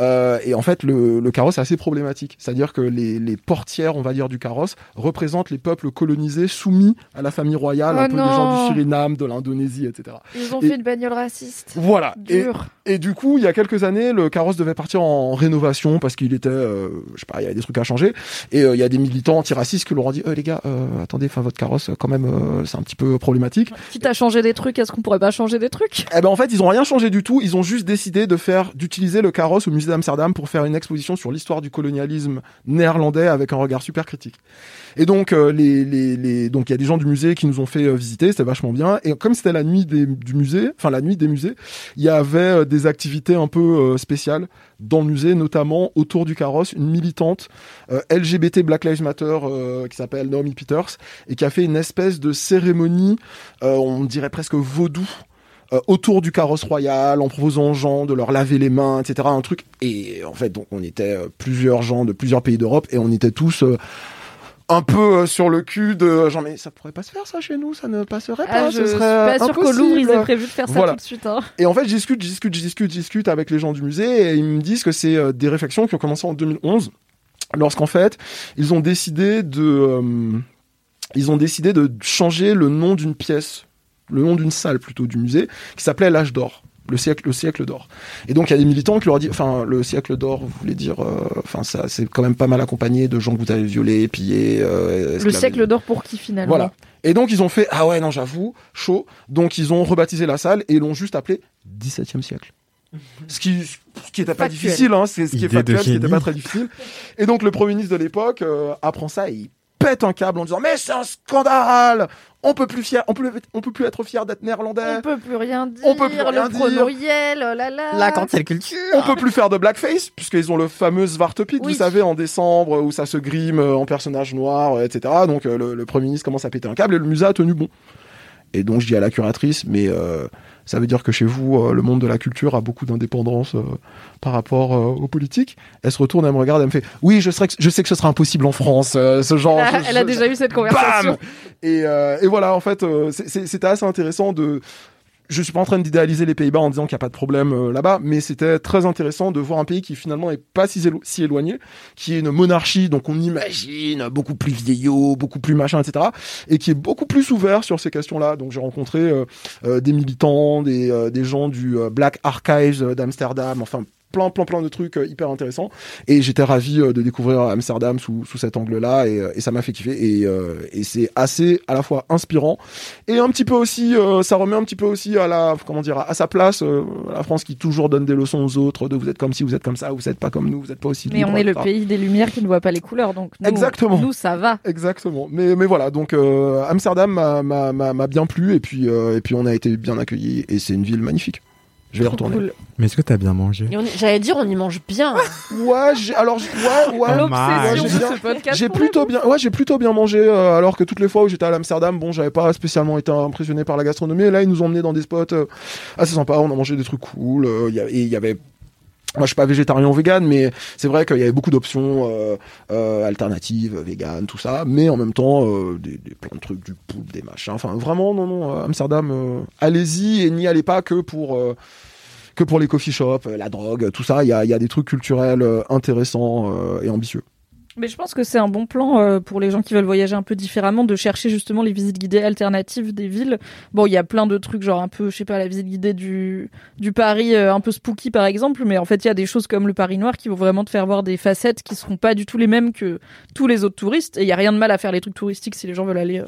Euh, et en fait, le, le carrosse est assez problématique. C'est-à-dire que les, les portières, on va dire, du carrosse représentent les peuples colonisés soumis à la famille royale, Oh un peu des gens du Suriname, de l'Indonésie, etc. Ils ont Et- fait une bagnole raciste. Voilà. Et, Dur. et du coup, il y a quelques années, le carrosse devait partir en rénovation parce qu'il était, euh, je sais pas, il y avait des trucs à changer. Et euh, il y a des militants antiracistes qui leur ont dit, Euh, les gars, euh, attendez, enfin votre carrosse, quand même, euh, c'est un petit peu problématique. Quitte à changer des trucs, est-ce qu'on pourrait pas changer des trucs? Eh ben en fait, ils ont rien changé du tout. Ils ont juste décidé de faire, d'utiliser le carrosse au musée d'Amsterdam pour faire une exposition sur l'histoire du colonialisme néerlandais avec un regard super critique. Et donc euh, il y a des gens du musée qui nous ont fait euh, visiter, c'était vachement bien. Et comme c'était la nuit des, du musée, enfin la nuit des musées, il y avait euh, des activités un peu spéciales dans le musée, notamment autour du carrosse, une militante LGBT Black Lives Matter qui s'appelle Naomi Peters et qui a fait une espèce de cérémonie, on dirait presque vaudou euh, autour du carrosse royal en proposant aux gens de leur laver les mains, etc. Un truc. Et en fait, donc on était euh, plusieurs gens de plusieurs pays d'Europe et on était tous euh, un peu sur le cul de genre mais ça pourrait pas se faire ça chez nous, ça ne passerait pas. Ah, ce Je suis serait pas sûr qu'au. Louvre ils aient prévu de faire ça tout de suite. hein. Et en fait, je discute, je discute, je discute, je discute avec les gens du musée et ils me disent que c'est des réflexions qui ont commencé en 2011, lorsqu'en fait, ils ont décidé de, euh, ils ont décidé de changer le nom d'une pièce, le nom d'une salle plutôt du musée, qui s'appelait l'âge d'or. Le siècle, le siècle d'or. Et donc il y a des militants qui leur ont dit, enfin le siècle d'or, vous voulez dire, euh, enfin ça, c'est quand même pas mal accompagné de gens que vous avez violés, pillés. euh, Le siècle d'or pour qui finalement Voilà. Et donc ils ont fait ah ouais non j'avoue chaud. Donc ils ont rebaptisé la salle et l'ont juste appelé 17e siècle. Ce qui ce qui était pas Factuel. difficile hein, c'est ce qui est Idée de factuel, ce qui était génie. pas très difficile. Et donc le premier ministre de l'époque euh, apprend ça et il pète un câble en disant mais c'est un scandale. On peut plus fier on peut on peut plus être fier d'être néerlandais. On peut plus rien dire. On peut plus rien le dire. oh là là. La cancel culture. On peut plus faire de blackface puisqu'ils ont le fameux Svartopik, Oui. vous savez, en décembre où ça se grime euh, en personnage noir, euh, etc. Donc euh, le, le premier ministre commence à péter un câble et le musée a tenu bon. Et donc je dis à la curatrice, mais euh, ça veut dire que chez vous, euh, le monde de la culture a beaucoup d'indépendance euh, par rapport euh, aux politiques. Elle se retourne, elle me regarde, elle me fait, oui, je, serais que- je sais que ce sera impossible en France, ce genre. Elle a- je- elle a déjà eu cette conversation. Bam et, et voilà, en fait, c'était assez intéressant de. Je suis pas en train d'idéaliser les Pays-Bas en disant qu'il n'y a pas de problème euh, là-bas, mais c'était très intéressant de voir un pays qui finalement est pas si, élo- si éloigné, qui est une monarchie, donc on imagine beaucoup plus vieillot, beaucoup plus machin, etc., et qui est beaucoup plus ouvert sur ces questions-là. Donc j'ai rencontré euh, euh, des militants, des, gens du Black Archives d'Amsterdam, enfin plein plein plein de trucs euh, hyper intéressants et j'étais ravi euh, de découvrir Amsterdam sous, sous cet angle-là et, euh, et ça m'a fait kiffer et, et c'est assez à la fois inspirant et un petit peu aussi ça remet un petit peu aussi à la comment dire à sa place la France qui toujours donne des leçons aux autres de vous êtes comme ci vous êtes comme ça vous êtes pas comme nous vous êtes pas aussi Mais libre, on est le etc. pays des lumières qui ne voit pas les couleurs, donc nous, Exactement. nous ça va. Exactement. Mais mais voilà, donc euh, Amsterdam m'a- m'a m'a- m'a bien plu et puis euh, et puis on a été bien accueillis et c'est une ville magnifique. Je vais y retourner. Cool. Mais est-ce que t'as bien mangé Et on y- J'allais dire, on y mange bien. Ouais, j'ai alors j- ouais ouais. Oh, j'ai L'obsession bien- de ce podcast. J'ai pour plutôt bien, ouais, j'ai plutôt bien mangé. euh, alors que toutes les fois où j'étais à Amsterdam, bon, j'avais pas spécialement été impressionné par la gastronomie. Et là, ils nous ont emmenés dans des spots euh, assez sympas. On a mangé des trucs cool. euh, il y a- et il y avait moi, je suis pas végétarien ou vegan, mais c'est vrai qu'il y avait beaucoup d'options euh, euh, alternatives, vegan, tout ça. Mais en même temps, euh, des, plein de trucs, du poulpe, des machins. Enfin, vraiment, non, non, Amsterdam, allez-y et n'y allez pas que pour que pour les coffee shops, la drogue, tout ça. Il y a, y a des trucs culturels intéressants et ambitieux. Mais je pense que c'est un bon plan euh, pour les gens qui veulent voyager un peu différemment de chercher justement les visites guidées alternatives des villes. Bon, il y a plein de trucs genre un peu, je sais pas, la visite guidée du du Paris euh, un peu spooky par exemple, mais en fait il y a des choses comme le Paris noir qui vont vraiment te faire voir des facettes qui seront pas du tout les mêmes que tous les autres touristes. Et il y a rien de mal à faire les trucs touristiques si les gens veulent aller. euh,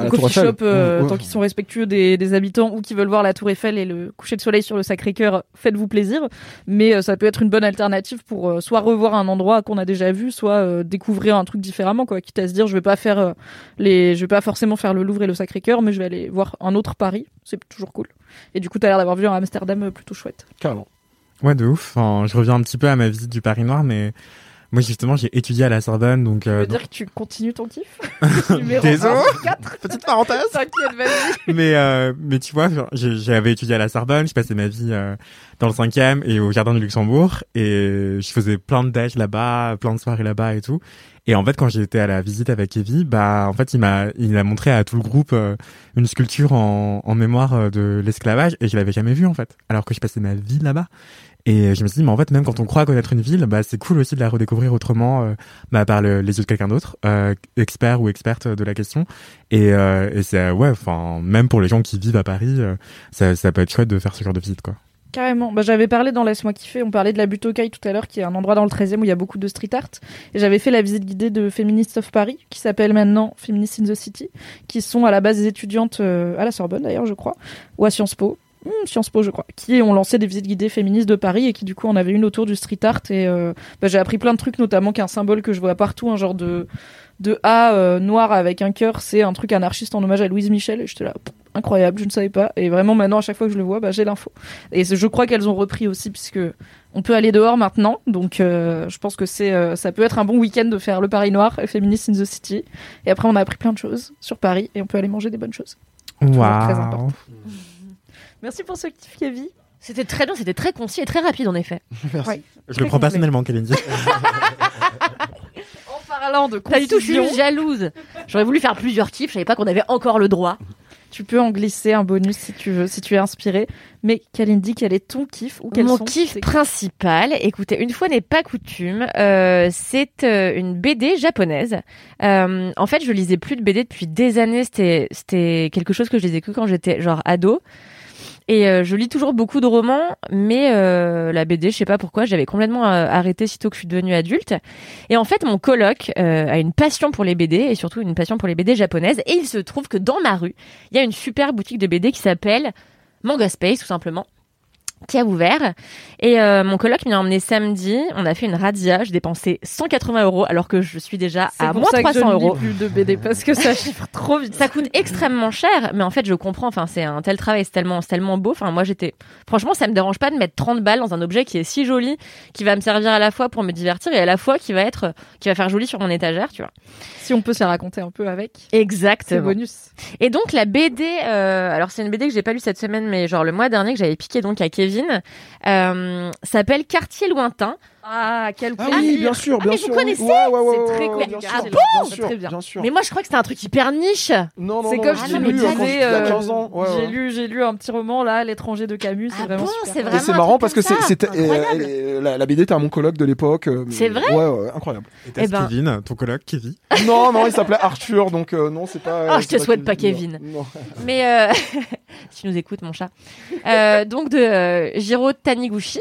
À la Tour coffee Eiffel. shop, euh, Ouais, tant qu'ils sont respectueux des, des habitants ou qui veulent voir la Tour Eiffel et le coucher de soleil sur le Sacré-Cœur, faites-vous plaisir. Mais euh, ça peut être une bonne alternative pour euh, soit revoir un endroit qu'on a déjà vu, soit euh, découvrir un truc différemment, quoi. Quitte à se dire, je vais pas faire euh, les, je vais pas forcément faire le Louvre et le Sacré-Cœur, mais je vais aller voir un autre Paris. C'est toujours cool. Et du coup, t'as l'air d'avoir vu un Amsterdam plutôt chouette. Carrément. Ouais, de ouf. Enfin, je reviens un petit peu à ma visite du Paris Noir, mais moi justement, j'ai étudié à la Sorbonne, donc. Ça euh, veut dire que tu continues ton kiff Désolé. 1 sur 4. Petite parenthèse. T'inquiète, vas-y. mais euh, mais tu vois, j'avais étudié à la Sorbonne, je passais ma vie euh, dans le cinquième et au jardin du Luxembourg et je faisais plein de déj là-bas, plein de soirées là-bas et tout. Et en fait, quand j'étais à la visite avec Evie, bah en fait, il m'a il a montré à tout le groupe euh, une sculpture en, en mémoire euh, de l'esclavage et je l'avais jamais vue en fait, alors que je passais ma vie là-bas. Et je me suis dit, mais en fait, même quand on croit connaître une ville, bah, c'est cool aussi de la redécouvrir autrement, euh, bah, par le- les yeux de quelqu'un d'autre, euh, expert ou experte de la question. Et, euh, et c'est, ouais, enfin, même pour les gens qui vivent à Paris, euh, ça, ça peut être chouette de faire ce genre de visite, quoi. Carrément. Bah, j'avais parlé dans Laisse-moi kiffer, on parlait de la butte aux cailles tout à l'heure, qui est un endroit dans le 13e où il y a beaucoup de street art. Et j'avais fait la visite guidée de Feminists of Paris, qui s'appelle maintenant Feminists in the City, qui sont à la base des étudiantes euh, à la Sorbonne d'ailleurs, je crois, ou à Sciences Po. Hmm, Sciences Po, je crois, qui ont lancé des visites guidées féministes de Paris et qui du coup en avait une autour du street art et euh, bah, j'ai appris plein de trucs, notamment qu'un symbole que je vois partout, un genre de de A euh, noir avec un cœur, c'est un truc anarchiste en hommage à Louise Michel. Et j'étais là, pff, incroyable, je ne savais pas. Et vraiment maintenant, à chaque fois que je le vois, bah, j'ai l'info. Et je crois qu'elles ont repris aussi puisque on peut aller dehors maintenant. Donc euh, je pense que c'est euh, ça peut être un bon week-end de faire le Paris noir et Feminist in the City. Et après, on a appris plein de choses sur Paris et on peut aller manger des bonnes choses. Toujours très important. Merci pour ce kiff, Kevin. C'était très bien, c'était très concis et très rapide en effet. Merci. Je le prends personnellement, Kalindi. En parlant de Pas du tout, je suis concision, jalouse. J'aurais voulu faire plusieurs kiffs, je savais pas qu'on avait encore le droit. tu peux en glisser un bonus si tu veux, si tu es inspiré. Mais Kalindi, quel est ton kiff ou Mon sont kiff principal, écoutez, une fois n'est pas coutume, euh, c'est euh, une BD japonaise. Euh, en fait, je lisais plus de BD depuis des années. C'était c'était quelque chose que je lisais que quand j'étais genre ado. Et euh, je lis toujours beaucoup de romans, mais euh, la BD, je sais pas pourquoi, j'avais complètement euh, arrêté sitôt que je suis devenue adulte. Et en fait, mon coloc a une passion pour les BD et surtout une passion pour les BD japonaises. Et il se trouve que dans ma rue, il y a une super boutique de BD qui s'appelle Manga Space, tout simplement qui a ouvert et euh, mon coloc m'y a emmené samedi on a fait une radia j'ai dépensé 180 euros alors que je suis déjà à pour moins ça que je 300 euros plus de BD parce que ça chiffre trop vite. ça coûte extrêmement cher, mais en fait, je comprends. Enfin, c'est un tel travail, c'est tellement, tellement beau. Enfin, moi, j'étais, franchement, ça me dérange pas de mettre 30 balles dans un objet qui est si joli, qui va me servir à la fois pour me divertir et à la fois qui va être, qui va faire joli sur mon étagère, tu vois. Si on peut se la raconter un peu avec. Exactement. C'est bonus. Et donc la BD, euh, alors c'est une BD que j'ai pas lue cette semaine, mais genre le mois dernier que j'avais piqué donc à Kevin, euh, s'appelle Quartier lointain. Ah, quel Ah oui, bien sûr, Ah, bien mais sûr. vous oui. connaissez Ouais, ouais, ouais, C'est ouais, très ouais, cool. bien Ah sûr, bon bien sûr, Très bien. bien sûr. Mais moi je crois que c'est un truc hyper niche. Non, non, C'est non, comme je je l'ai te lu quand j'étais a euh, 15 ans. Ouais, J'ai ouais. lu, j'ai lu un petit roman là, L'étranger de Camus. C'est Ah vraiment bon, super. c'est Et vraiment c'est marrant parce que c'est- c'était euh, Incroyable. euh, la, la BD était à mon coloc de l'époque. euh, C'est vrai Ouais, ouais, incroyable. Et t'as Eh ben. Kevin, ton coloc, Kevin. Non, non, il s'appelait Arthur, donc euh, non, c'est pas. Ah, je c'est te souhaite pas Kevin. Non. Mais euh, si tu nous écoutes, mon chat. Euh, donc de euh, Jiro Taniguchi.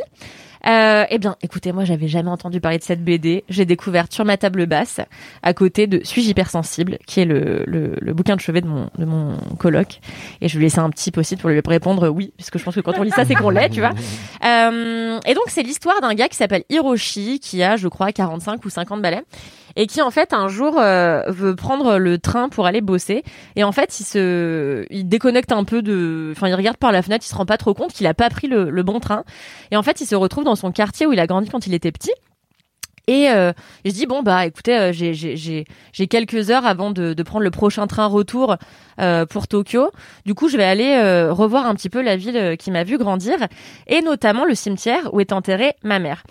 Euh, eh bien, écoutez, moi, j'avais jamais entendu parler de cette BD. J'ai découvert sur ma table basse, à côté de Suis-je hypersensible, qui est le, le, le bouquin de chevet de mon, de mon coloc. Et je lui ai laissé un petit post-it pour lui répondre oui, puisque je pense que quand on lit ça, c'est qu'on l'est, tu vois. Euh, et donc, c'est l'histoire d'un gars qui s'appelle Hiroshi, qui a, je crois, 45 ou 50 balais, et qui, en fait, un jour, euh, veut prendre le train pour aller bosser. Et en fait, il se, il déconnecte un peu de, enfin, il regarde par la fenêtre, il se rend pas trop compte qu'il a pas pris le, le bon train. Et en fait, il se retrouve dans son quartier où il a grandi quand il était petit. Et euh, je dis bon bah écoutez euh, j'ai quelques heures avant de, prendre le prochain train retour euh, pour Tokyo. Du coup je vais aller revoir un petit peu la ville qui m'a vu grandir et notamment le cimetière où est enterrée ma mère.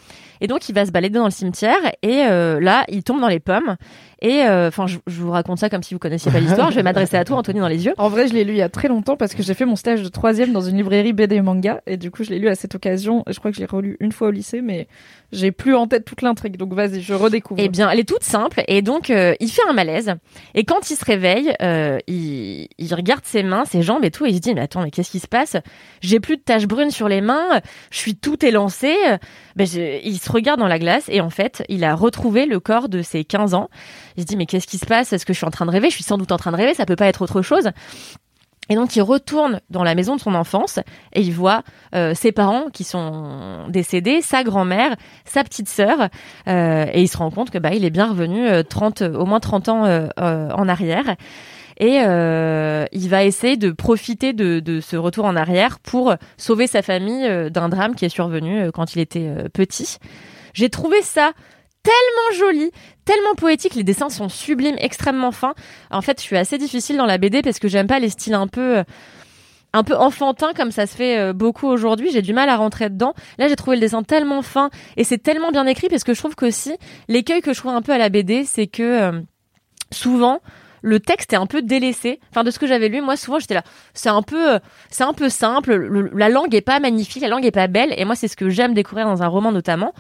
Et donc il va se balader dans le cimetière et là il tombe dans les pommes Et euh, enfin, je, je vous raconte ça comme si vous connaissiez pas l'histoire. Je vais m'adresser à toi, Anthony, dans les yeux. En vrai, je l'ai lu il y a très longtemps parce que j'ai fait mon stage de troisième dans une librairie BD et manga et du coup, je l'ai lu à cette occasion. Je crois que je l'ai relu une fois au lycée, mais j'ai plus en tête toute l'intrigue. Donc vas-y, je redécouvre. Eh bien, elle est toute simple. Et donc, euh, il fait un malaise. Et quand il se réveille, euh, il, il regarde ses mains, ses jambes et tout. Et il se dit, mais attends, mais qu'est-ce qui se passe? J'ai plus de taches brunes sur les mains. Je suis tout élancé. Ben, je- il se regarde dans la glace. Et en fait, il a retrouvé le corps de ses 15 ans. Il se dit, mais qu'est-ce qui se passe? Est-ce que je suis en train de rêver? Je suis sans doute en train de rêver. Ça peut pas être autre chose. Et donc il retourne dans la maison de son enfance et il voit euh, ses parents qui sont décédés, sa grand-mère, sa petite sœur, euh, et il se rend compte que bah il est bien revenu euh, 30, au moins 30 ans euh, euh, en arrière. Et euh, il va essayer de profiter de, de ce retour en arrière pour sauver sa famille euh, d'un drame qui est survenu euh, quand il était euh, petit. J'ai trouvé ça tellement joli, tellement poétique. Les dessins sont sublimes, extrêmement fins. En fait, je suis assez difficile dans la BD parce que j'aime pas les styles un peu euh, un peu enfantin comme ça se fait euh, beaucoup aujourd'hui. J'ai du mal à rentrer dedans. Là, j'ai trouvé le dessin tellement fin et c'est tellement bien écrit parce que je trouve qu'aussi l'écueil que je trouve un peu à la BD, c'est que euh, souvent le texte est un peu délaissé. Enfin, de ce que j'avais lu, moi, souvent, j'étais là. C'est un peu, c'est un peu simple. Le- la langue est pas magnifique, la langue est pas belle. Et moi, c'est ce que j'aime découvrir dans un roman, notamment.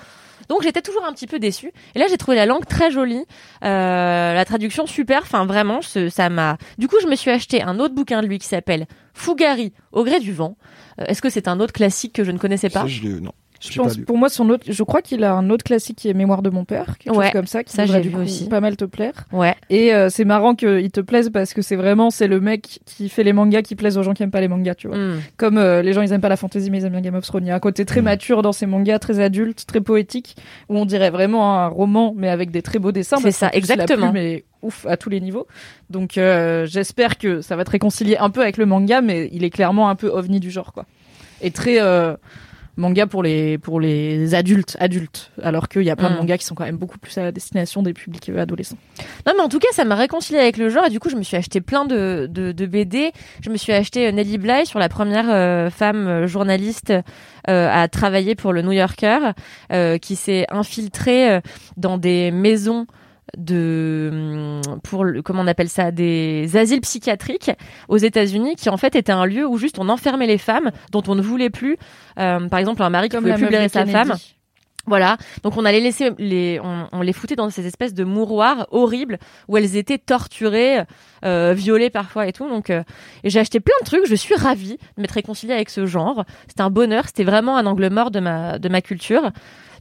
Donc, j'étais toujours un petit peu déçue. Et là, j'ai trouvé la langue très jolie, euh, la traduction super. Enfin, vraiment, ça m'a. Du coup, je me suis acheté un autre bouquin de lui qui s'appelle Fougari au gré du vent. Euh, Est-ce que c'est un autre classique que je ne connaissais pas? Non. Je pense, pour moi, son autre, je crois qu'il a un autre classique qui est Mémoire de mon père, quelque Ouais, chose comme ça, qui ça, devrait j'ai du coup aussi. pas mal te plaire. Ouais. Et euh, c'est marrant qu'il te plaise parce que c'est vraiment, c'est le mec qui fait les mangas qui plaisent aux gens qui aiment pas les mangas, tu vois. Mm. Comme euh, les gens, ils aiment pas la fantasy, mais ils aiment bien Game of Thrones. Il y a un côté très mature dans ces mangas, très adulte, très poétique, où on dirait vraiment un roman, mais avec des très beaux dessins. C'est ça, exactement. est ouf à tous les niveaux. Donc euh, j'espère que ça va te réconcilier un peu avec le manga, mais il est clairement un peu ovni du genre, quoi. Et très euh, manga pour les pour les adultes, adultes, alors qu'il y a plein de Mm. mangas qui sont quand même beaucoup plus à la destination des publics adolescents. Non, mais en tout cas, ça m'a réconcilié avec le genre et du coup, je me suis acheté plein de, de, de BD. Je me suis acheté euh, Nelly Bly sur la première euh, femme euh, journaliste euh, à travailler pour le New Yorker, euh, qui s'est infiltrée dans des maisons de hum, pour le, comment on appelle ça des asiles psychiatriques aux États-Unis qui en fait était un lieu où juste on enfermait les femmes dont on ne voulait plus Euh, par exemple un mari qui Comme pouvait plus blairer sa femme voilà, donc on allait laisser les, on, on les foutait dans ces espèces de mouroirs horribles où elles étaient torturées, euh, violées parfois et tout. Donc, euh, et j'ai acheté plein de trucs. Je suis ravie de m'être réconciliée avec ce genre. C'était un bonheur. C'était vraiment un angle mort de ma de ma culture.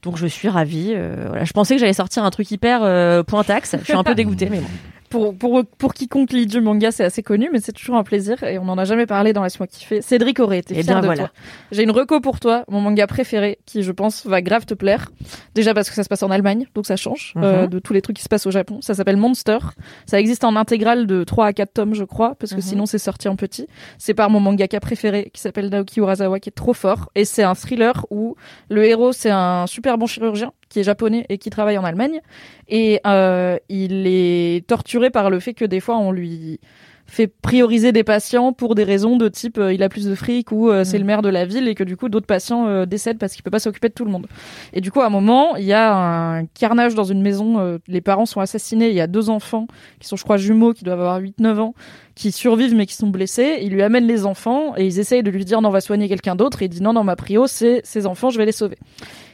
Donc je suis ravie. euh, voilà, je pensais que j'allais sortir un truc hyper euh, pointaxe. Je suis un peu dégoûtée, mais bon. Pour, pour, pour quiconque lit du manga, c'est assez connu, mais c'est toujours un plaisir et on n'en a jamais parlé dans Laisse-moi kiffer. Cédric aurait été Eh fier de voilà. toi. J'ai une reco pour toi, mon manga préféré, qui je pense va grave te plaire. Déjà parce que ça se passe en Allemagne, donc ça change Mhm. euh, de tous les trucs qui se passent au Japon. Ça s'appelle Monster. Ça existe en intégrale de 3 à 4 tomes, je crois, parce que Mhm. sinon c'est sorti en petit. C'est par mon mangaka préféré, qui s'appelle Naoki Urasawa, qui est trop fort. Et c'est un thriller où le héros, c'est un super bon chirurgien, qui est japonais et qui travaille en Allemagne. Et euh, il est torturé par le fait que des fois on lui fait prioriser des patients pour des raisons de type euh, il a plus de fric ou euh, c'est Mm. le maire de la ville et que du coup d'autres patients euh, décèdent parce qu'il peut pas s'occuper de tout le monde. Et du coup à un moment il y a un carnage dans une maison, les parents sont assassinés, il y a deux enfants qui sont je crois jumeaux qui doivent avoir 8-9 ans qui survivent mais qui sont blessés, il lui amène les enfants et ils essayent de lui dire non on va soigner quelqu'un d'autre et il dit non non ma prio c'est ces enfants je vais les sauver.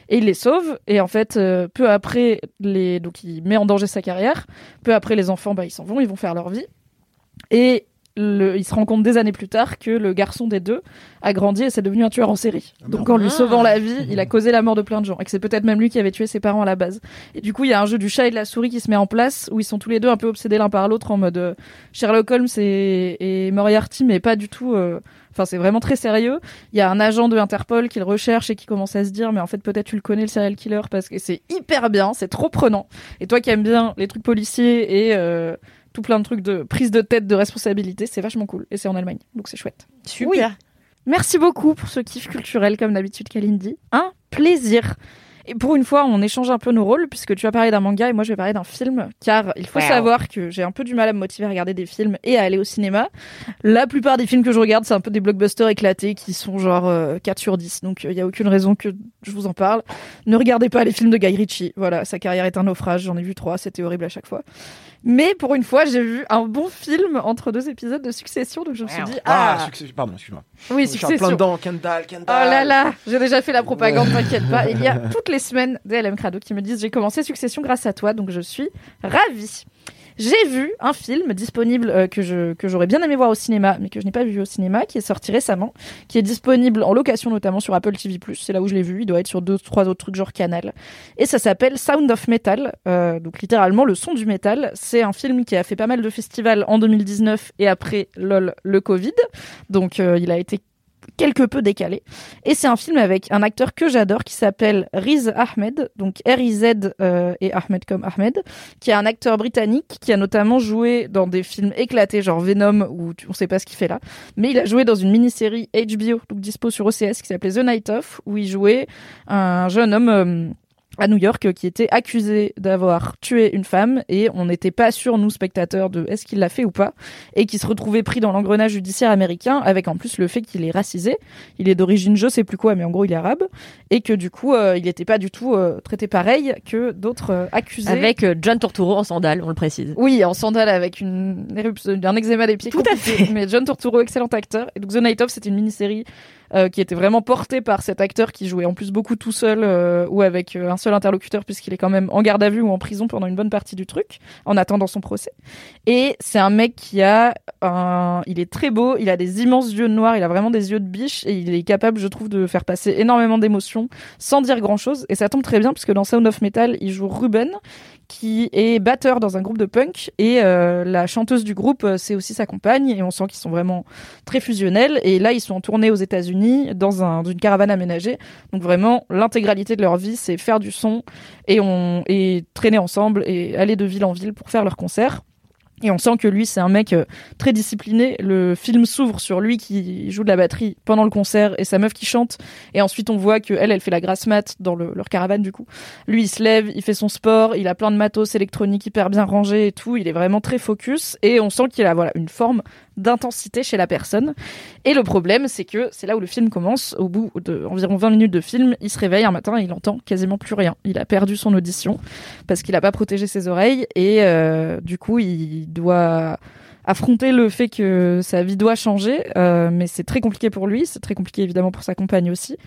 Et il les sauve et en fait euh, peu après les donc il met en danger sa carrière, peu après les enfants bah ils s'en vont, ils vont faire leur vie et le, il se rend compte des années plus tard que le garçon des deux a grandi et c'est devenu un tueur en série. Donc en lui sauvant la vie, il a causé la mort de plein de gens et que c'est peut-être même lui qui avait tué ses parents à la base. Et du coup, il y a un jeu du chat et de la souris qui se met en place où ils sont tous les deux un peu obsédés l'un par l'autre en mode euh, Sherlock Holmes et, et Moriarty, mais pas du tout. euh, Enfin, c'est vraiment très sérieux. Il y a un agent de Interpol qui le recherche et qui commence à se dire, mais en fait, peut-être tu le connais, le serial killer, parce que c'est hyper bien, c'est trop prenant. Et toi qui aimes bien les trucs policiers et euh, tout plein de trucs de prise de tête, de responsabilité, c'est vachement cool. Et c'est en Allemagne, donc c'est chouette. Super. Oui. Merci beaucoup pour ce kiff culturel, comme d'habitude, Kalindi. Un plaisir. Et pour une fois, on échange un peu nos rôles, puisque tu vas parler d'un manga et moi je vais parler d'un film, car il faut Wow. savoir que j'ai un peu du mal à me motiver à regarder des films et à aller au cinéma. La plupart des films que je regarde, c'est un peu des blockbusters éclatés qui sont genre euh, 4 sur 10, donc il n'y a aucune raison que je vous en parle. Ne regardez pas les films de Guy Ritchie, voilà, sa carrière est un naufrage, j'en ai vu trois, c'était horrible à chaque fois. Mais pour une fois, j'ai vu un bon film entre deux épisodes de Succession, donc je me suis dit ah, Ah, succès- pardon, excuse-moi. oui Je suis en Succession. plein dedans, Kendall, Oh là là, j'ai déjà fait la propagande, t'inquiète pas. Il y a toutes les semaines des LM Crado qui me disent j'ai commencé Succession grâce à toi, donc je suis ravie. J'ai vu un film disponible euh, que je que j'aurais bien aimé voir au cinéma, mais que je n'ai pas vu au cinéma, qui est sorti récemment, qui est disponible en location notamment sur Apple TV+. C'est là où je l'ai vu. Il doit être sur deux trois autres trucs genre Canal. Et ça s'appelle Sound of Metal, euh, donc littéralement le son du métal. C'est un film qui a fait pas mal de festivals en 2019 et après lol le Covid. Donc euh, il a été quelque peu décalé. Et c'est un film avec un acteur que j'adore qui s'appelle Riz Ahmed, donc R-I-Z euh, et Ahmed comme Ahmed, qui est un acteur britannique qui a notamment joué dans des films éclatés genre Venom où on sait pas ce qu'il fait là, mais il a joué dans une mini-série HBO, donc dispo sur OCS, qui s'appelait The Night Of, où il jouait un jeune homme euh, à New York euh, qui était accusé d'avoir tué une femme et on n'était pas sûr nous spectateurs de est-ce qu'il l'a fait ou pas et qui se retrouvait pris dans l'engrenage judiciaire américain avec en plus le fait qu'il est racisé il est d'origine je sais plus quoi mais en gros il est arabe et que du coup euh, il n'était pas du tout euh, traité pareil que d'autres euh, accusés Avec John Turturro en sandales, on le précise. oui, en sandales avec une éruption, un eczéma des pieds. Tout à fait. Mais John Turturro, excellent acteur. Et donc The Night Of, c'était une mini-série euh, qui était vraiment portée par cet acteur qui jouait en plus beaucoup tout seul euh, ou avec euh, un seul interlocuteur puisqu'il est quand même en garde à vue ou en prison pendant une bonne partie du truc en attendant son procès. Et c'est un mec qui a un, il est très beau, il a des immenses yeux noirs, il a vraiment des yeux de biche et il est capable, je trouve, de faire passer énormément d'émotions sans dire grand chose. Et ça tombe très bien puisque dans Sound of Metal, il joue Ruben qui est batteur dans un groupe de punk et euh, la chanteuse du groupe euh, c'est aussi sa compagne et on sent qu'ils sont vraiment très fusionnels. Et là ils sont en tournée aux États-Unis dans un une caravane aménagée. Donc vraiment l'intégralité de leur vie c'est faire du son et on et traîner ensemble et aller de ville en ville pour faire leurs concerts et on sent que lui, c'est un mec euh, très discipliné. Le film s'ouvre sur lui qui joue de la batterie pendant le concert et sa meuf qui chante. Et ensuite, on voit que elle, elle fait la grasse mat dans le- leur caravane du coup. Lui, il se lève, il fait son sport, il a plein de matos électroniques hyper bien rangés et tout. Il est vraiment très focus et on sent qu'il a voilà une forme d'intensité chez la personne. Et le problème, c'est que c'est là où le film commence. Au bout de environ 20 minutes de film, il se réveille un matin et il entend quasiment plus rien. Il a perdu son audition parce qu'il a pas protégé ses oreilles et euh, du coup, il doit affronter le fait que sa vie doit changer, euh, mais c'est très compliqué pour lui, c'est très compliqué évidemment pour sa compagne aussi.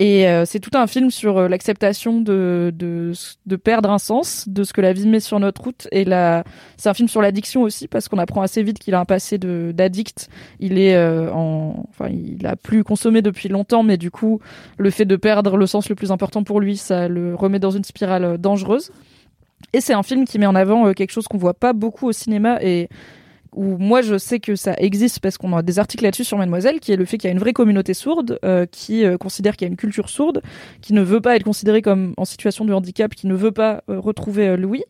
Et euh, c'est tout un film sur euh, l'acceptation de, de, perdre un sens, de ce que la vie met sur notre route. Et la... c'est un film sur l'addiction aussi, parce qu'on apprend assez vite qu'il a un passé d'addict. Il est euh, en, enfin, il a plus consommé depuis longtemps, mais du coup, le fait de perdre le sens le plus important pour lui, ça le remet dans une spirale dangereuse. Et c'est un film qui met en avant quelque chose qu'on voit pas beaucoup au cinéma et où moi je sais que ça existe parce qu'on a des articles là-dessus sur Mademoiselle, qui est le fait qu'il y a une vraie communauté sourde euh, qui euh, considère qu'il y a une culture sourde, qui ne veut pas être considérée comme en situation de handicap, qui ne veut pas euh, retrouver euh, Louis,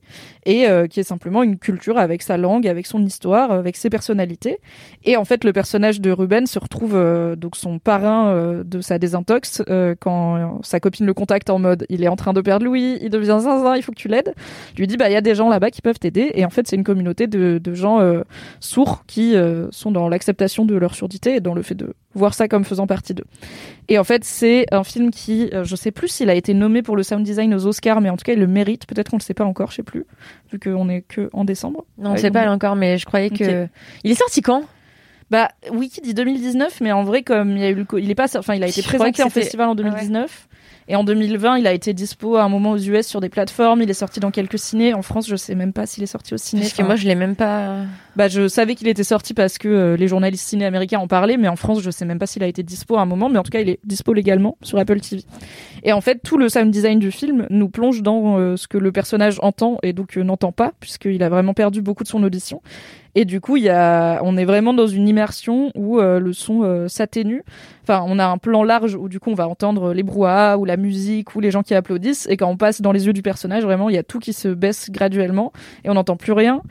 et euh, qui est simplement une culture avec sa langue, avec son histoire, avec ses personnalités. Et en fait, le personnage de Ruben se retrouve donc son parrain de sa désintox quand sa copine le contacte en mode il est en train de perdre Louis, il devient zinzin, il faut que tu l'aides. Lui dit bah il y a des gens là-bas qui peuvent t'aider et en fait c'est une communauté de, de gens sourds qui euh, sont dans l'acceptation de leur surdité et dans le fait de voir ça comme faisant partie d'eux. Et en fait, c'est un film qui, euh, je sais plus s'il a été nommé pour le sound design aux Oscars, mais en tout cas, il le mérite. Peut-être qu'on le sait pas encore, je sais plus, vu qu'on est que en décembre. Non, on Ouais, sait pas encore, mais je croyais que. Il est sorti quand? Bah, Wiki dit 2019, mais en vrai, comme il a eu le, co- il est pas, enfin, il a été Je présenté en festival en 2019. Et en 2020, il a été dispo à un moment aux US sur des plateformes. Il est sorti dans quelques ciné. En France, je sais même pas s'il est sorti au ciné. Parce que Enfin, moi, je l'ai même pas. bah, je savais qu'il était sorti parce que euh, les journalistes ciné américains en parlaient, mais en France, je sais même pas s'il a été dispo à un moment, mais en tout cas, il est dispo légalement sur Apple TV. Et en fait, tout le sound design du film nous plonge dans euh, ce que le personnage entend et donc euh, n'entend pas, puisqu'il a vraiment perdu beaucoup de son audition. Et du coup, il y a, on est vraiment dans une immersion où euh, le son euh, s'atténue. Enfin, on a un plan large où du coup, on va entendre les brouhahas ou la musique ou les gens qui applaudissent. Et quand on passe dans les yeux du personnage, vraiment, il y a tout qui se baisse graduellement et on n'entend plus rien.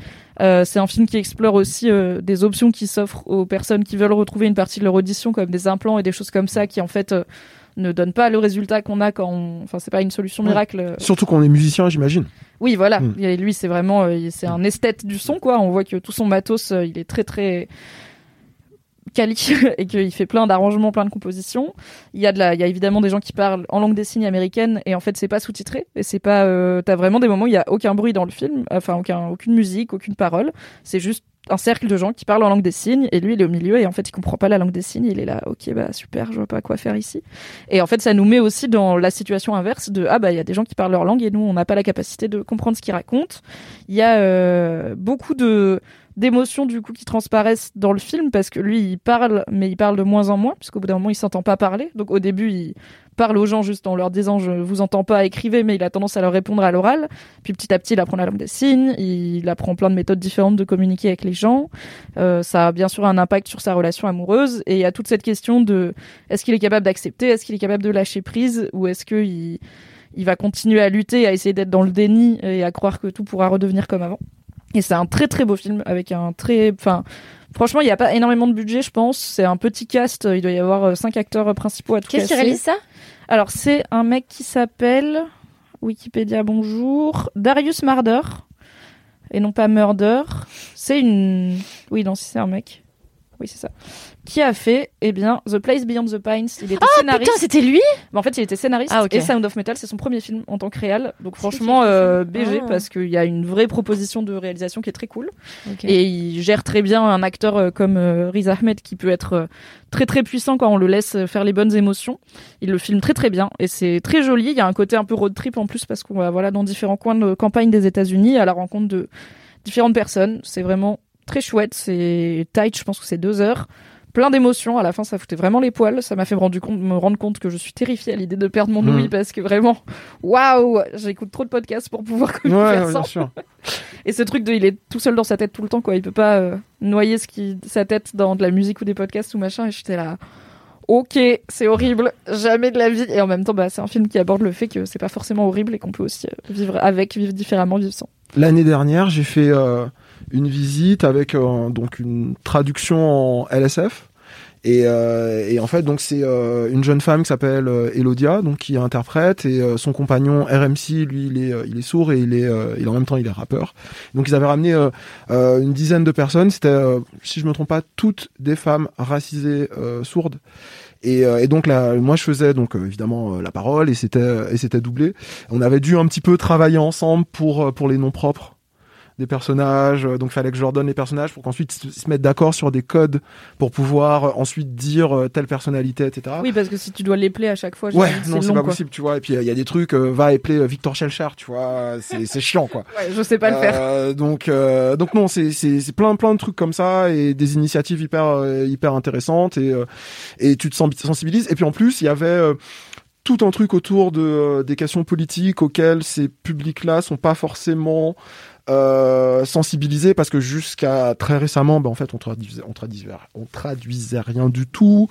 Euh, c'est un film qui explore aussi euh, des options qui s'offrent aux personnes qui veulent retrouver une partie de leur audition, comme des implants et des choses comme ça, qui en fait ne donnent pas le résultat qu'on a quand on... Enfin, c'est pas une solution Ouais. miracle. euh, Surtout qu'on est musicien, j'imagine. oui, voilà. Mm. Et lui, c'est vraiment, euh, c'est un esthète du son, quoi. On voit que tout son matos, euh, il est très, très quali et qu'il fait plein d'arrangements, plein de compositions. Il y a de la, il y a évidemment des gens qui parlent en langue des signes américaine et en fait c'est pas sous-titré et c'est pas, euh, t'as vraiment des moments où il y a aucun bruit dans le film, enfin aucun, aucune musique, aucune parole. C'est juste un cercle de gens qui parlent en langue des signes et lui il est au milieu et en fait il comprend pas la langue des signes il est là ok bah super je vois pas quoi faire ici. Et en fait ça nous met aussi dans la situation inverse de ah bah il y a des gens qui parlent leur langue et nous on n'a pas la capacité de comprendre ce qu'ils racontent. Il y a euh, beaucoup d'émotions du coup qui transparaissent dans le film parce que lui il parle mais il parle de moins en moins puisqu'au bout d'un moment il s'entend pas parler. Donc au début il parle aux gens juste en leur disant je vous entends pas écrivez mais il a tendance à leur répondre à l'oral. Puis petit à petit il apprend la langue des signes il apprend plein de méthodes différentes de communiquer avec les gens. Euh, ça a bien sûr un impact sur sa relation amoureuse. Et il y a toute cette question de est-ce qu'il est capable d'accepter est-ce qu'il est capable de lâcher prise ou est-ce que il il va continuer à lutter, à essayer d'être dans le déni et à croire que tout pourra redevenir comme avant. Et c'est un très très beau film avec un très, enfin, franchement, il n'y a pas énormément de budget, je pense. C'est un petit cast. Il doit y avoir euh, cinq acteurs principaux à tout Qu'est-ce qui réalise ça? Alors c'est un mec qui s'appelle Wikipédia bonjour Darius Marder et non pas Murder. C'est une, oui non si c'est un mec. Oui c'est ça. Qui a fait eh bien The Place Beyond the Pines. Il était Ah, scénariste. putain, c'était lui Bah, en fait, il était scénariste Ah, ok. et Sound of Metal, c'est son premier film en tant que réal. Donc franchement, euh, BG Ah. parce qu'il y a une vraie proposition de réalisation qui est très cool. Et il gère très bien un acteur euh, comme euh, Riz Ahmed qui peut être euh, très très puissant quand on le laisse faire les bonnes émotions. Il le filme très très bien et c'est très joli. Il y a un côté un peu road trip en plus parce qu'on va voilà dans différents coins de campagne des États-Unis à la rencontre de différentes personnes. C'est vraiment très chouette. C'est tight. Je pense que c'est deux heures. Plein d'émotions. À la fin, ça foutait vraiment les poils. Ça m'a fait me rendre compte, me rendre compte que je suis terrifiée à l'idée de perdre mon Mhm. ouïe parce que vraiment, waouh, j'écoute trop de podcasts pour pouvoir faire ouais, sûr. Et ce truc de, il est tout seul dans sa tête tout le temps, quoi. Il peut pas euh, noyer ce qui, sa tête dans de la musique ou des podcasts ou machin. Et j'étais là, ok, c'est horrible, jamais de la vie. Et en même temps, bah, c'est un film qui aborde le fait que c'est pas forcément horrible et qu'on peut aussi euh, vivre avec, vivre différemment, vivre sans. L'année dernière, j'ai fait euh, une visite avec euh, donc une traduction en LSF. Et, euh, et en fait, donc c'est euh, une jeune femme qui s'appelle euh, Elodia, donc qui interprète, et euh, son compagnon RMC, lui, il est, euh, il est sourd et il est, il en même temps, il est rappeur. Donc ils avaient ramené une dizaine de personnes. C'était, si je me trompe pas, toutes des femmes racisées sourdes. Et, et donc là, moi je faisais donc évidemment la parole et c'était et c'était doublé. On avait dû un petit peu travailler ensemble pour pour les noms propres des personnages. euh, Donc fallait que je leur donne les personnages pour qu'ensuite ils se mettent d'accord sur des codes pour pouvoir euh, ensuite dire euh, telle personnalité, etc. Oui, parce que si tu dois l'épeler à chaque fois, Ouais, non, c'est pas quoi. possible, tu vois. Et puis il y a des trucs, euh, va épeler Victor Schellchar, tu vois, c'est c'est chiant, quoi. Ouais, je sais pas le faire. Euh, donc, euh, donc non, c'est plein plein de trucs comme ça et des initiatives hyper hyper intéressantes et et tu te sens- sensibilises. Et puis en plus, il y avait tout un truc autour de des questions politiques auxquelles ces publics-là sont pas forcément euh, sensibilisés parce que jusqu'à très récemment, ben en fait, on traduisait, on traduisait, on traduisait rien du tout.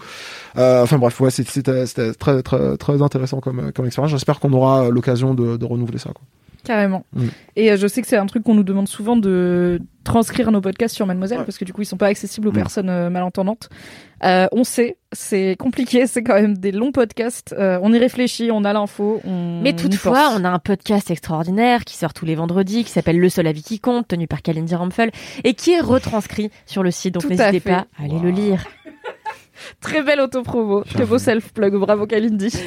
Euh, enfin bref, ouais, c'était très très très intéressant comme comme expérience. J'espère qu'on aura l'occasion de, de renouveler ça. Quoi. Carrément. Mm. Et euh, je sais que c'est un truc qu'on nous demande souvent de transcrire nos podcasts sur Mademoiselle parce que du coup ils sont pas accessibles aux Mm. personnes euh, malentendantes. Euh, on sait, c'est compliqué, c'est quand même des longs podcasts. Euh, on y réfléchit, on a l'info. On Mais toutefois, on a un podcast extraordinaire qui sort tous les vendredis, qui s'appelle Le seul avis qui compte, tenu par Kalindi Rampfel, et qui est retranscrit sur le site. Donc n'hésitez pas à aller le lire. Très belle autopromo, que beau self-plug, bravo Kalindi.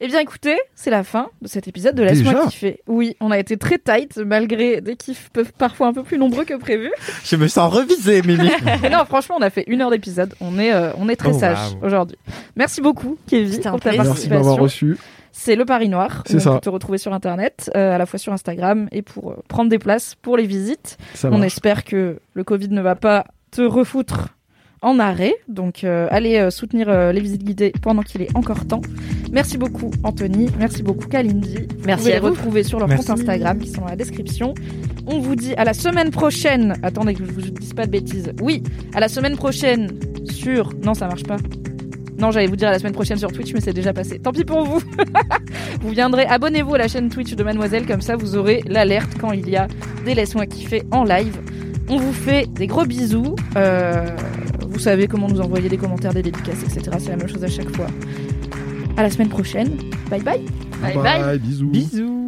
Eh bien écoutez, c'est la fin de cet épisode de Laisse-moi kiffer. Oui, on a été très tight malgré des kiffs peuvent parfois un peu plus nombreux que prévu. Je me sens revisé, Mimi. Mais non, franchement, on a fait une heure d'épisode. On est, euh, on est très Oh, sage wow. aujourd'hui. Merci beaucoup, Kevin, pour ta. Merci de participation. m'avoir reçu. C'est le Paris Noir. C'est ça. On peut te retrouver sur Internet, euh, à la fois sur Instagram et pour euh, prendre des places pour les visites. Ça on marche. espère que le Covid ne va pas te refoutre en arrêt. Donc, euh, allez euh, soutenir euh, les visites guidées pendant qu'il est encore temps. Merci beaucoup, Anthony. Merci beaucoup, Kalindi. Vous Merci pouvez à les vous. retrouver sur leur Merci. compte Instagram qui sont dans la description. On vous dit à la semaine prochaine. Attendez que je vous dise pas de bêtises. Oui, à la semaine prochaine sur. Non, ça marche pas. Non, j'allais vous dire à la semaine prochaine sur Twitch, mais c'est déjà passé. Tant pis pour vous. vous viendrez, abonnez-vous à la chaîne Twitch de Mademoiselle, comme ça vous aurez l'alerte quand il y a des laisse-moi kiffer en live. On vous fait des gros bisous. Euh, vous savez comment nous envoyer des commentaires, des dédicaces, etc. C'est la même chose à chaque fois. À la semaine prochaine. Bye bye. Bye bye. bisous. Bisous.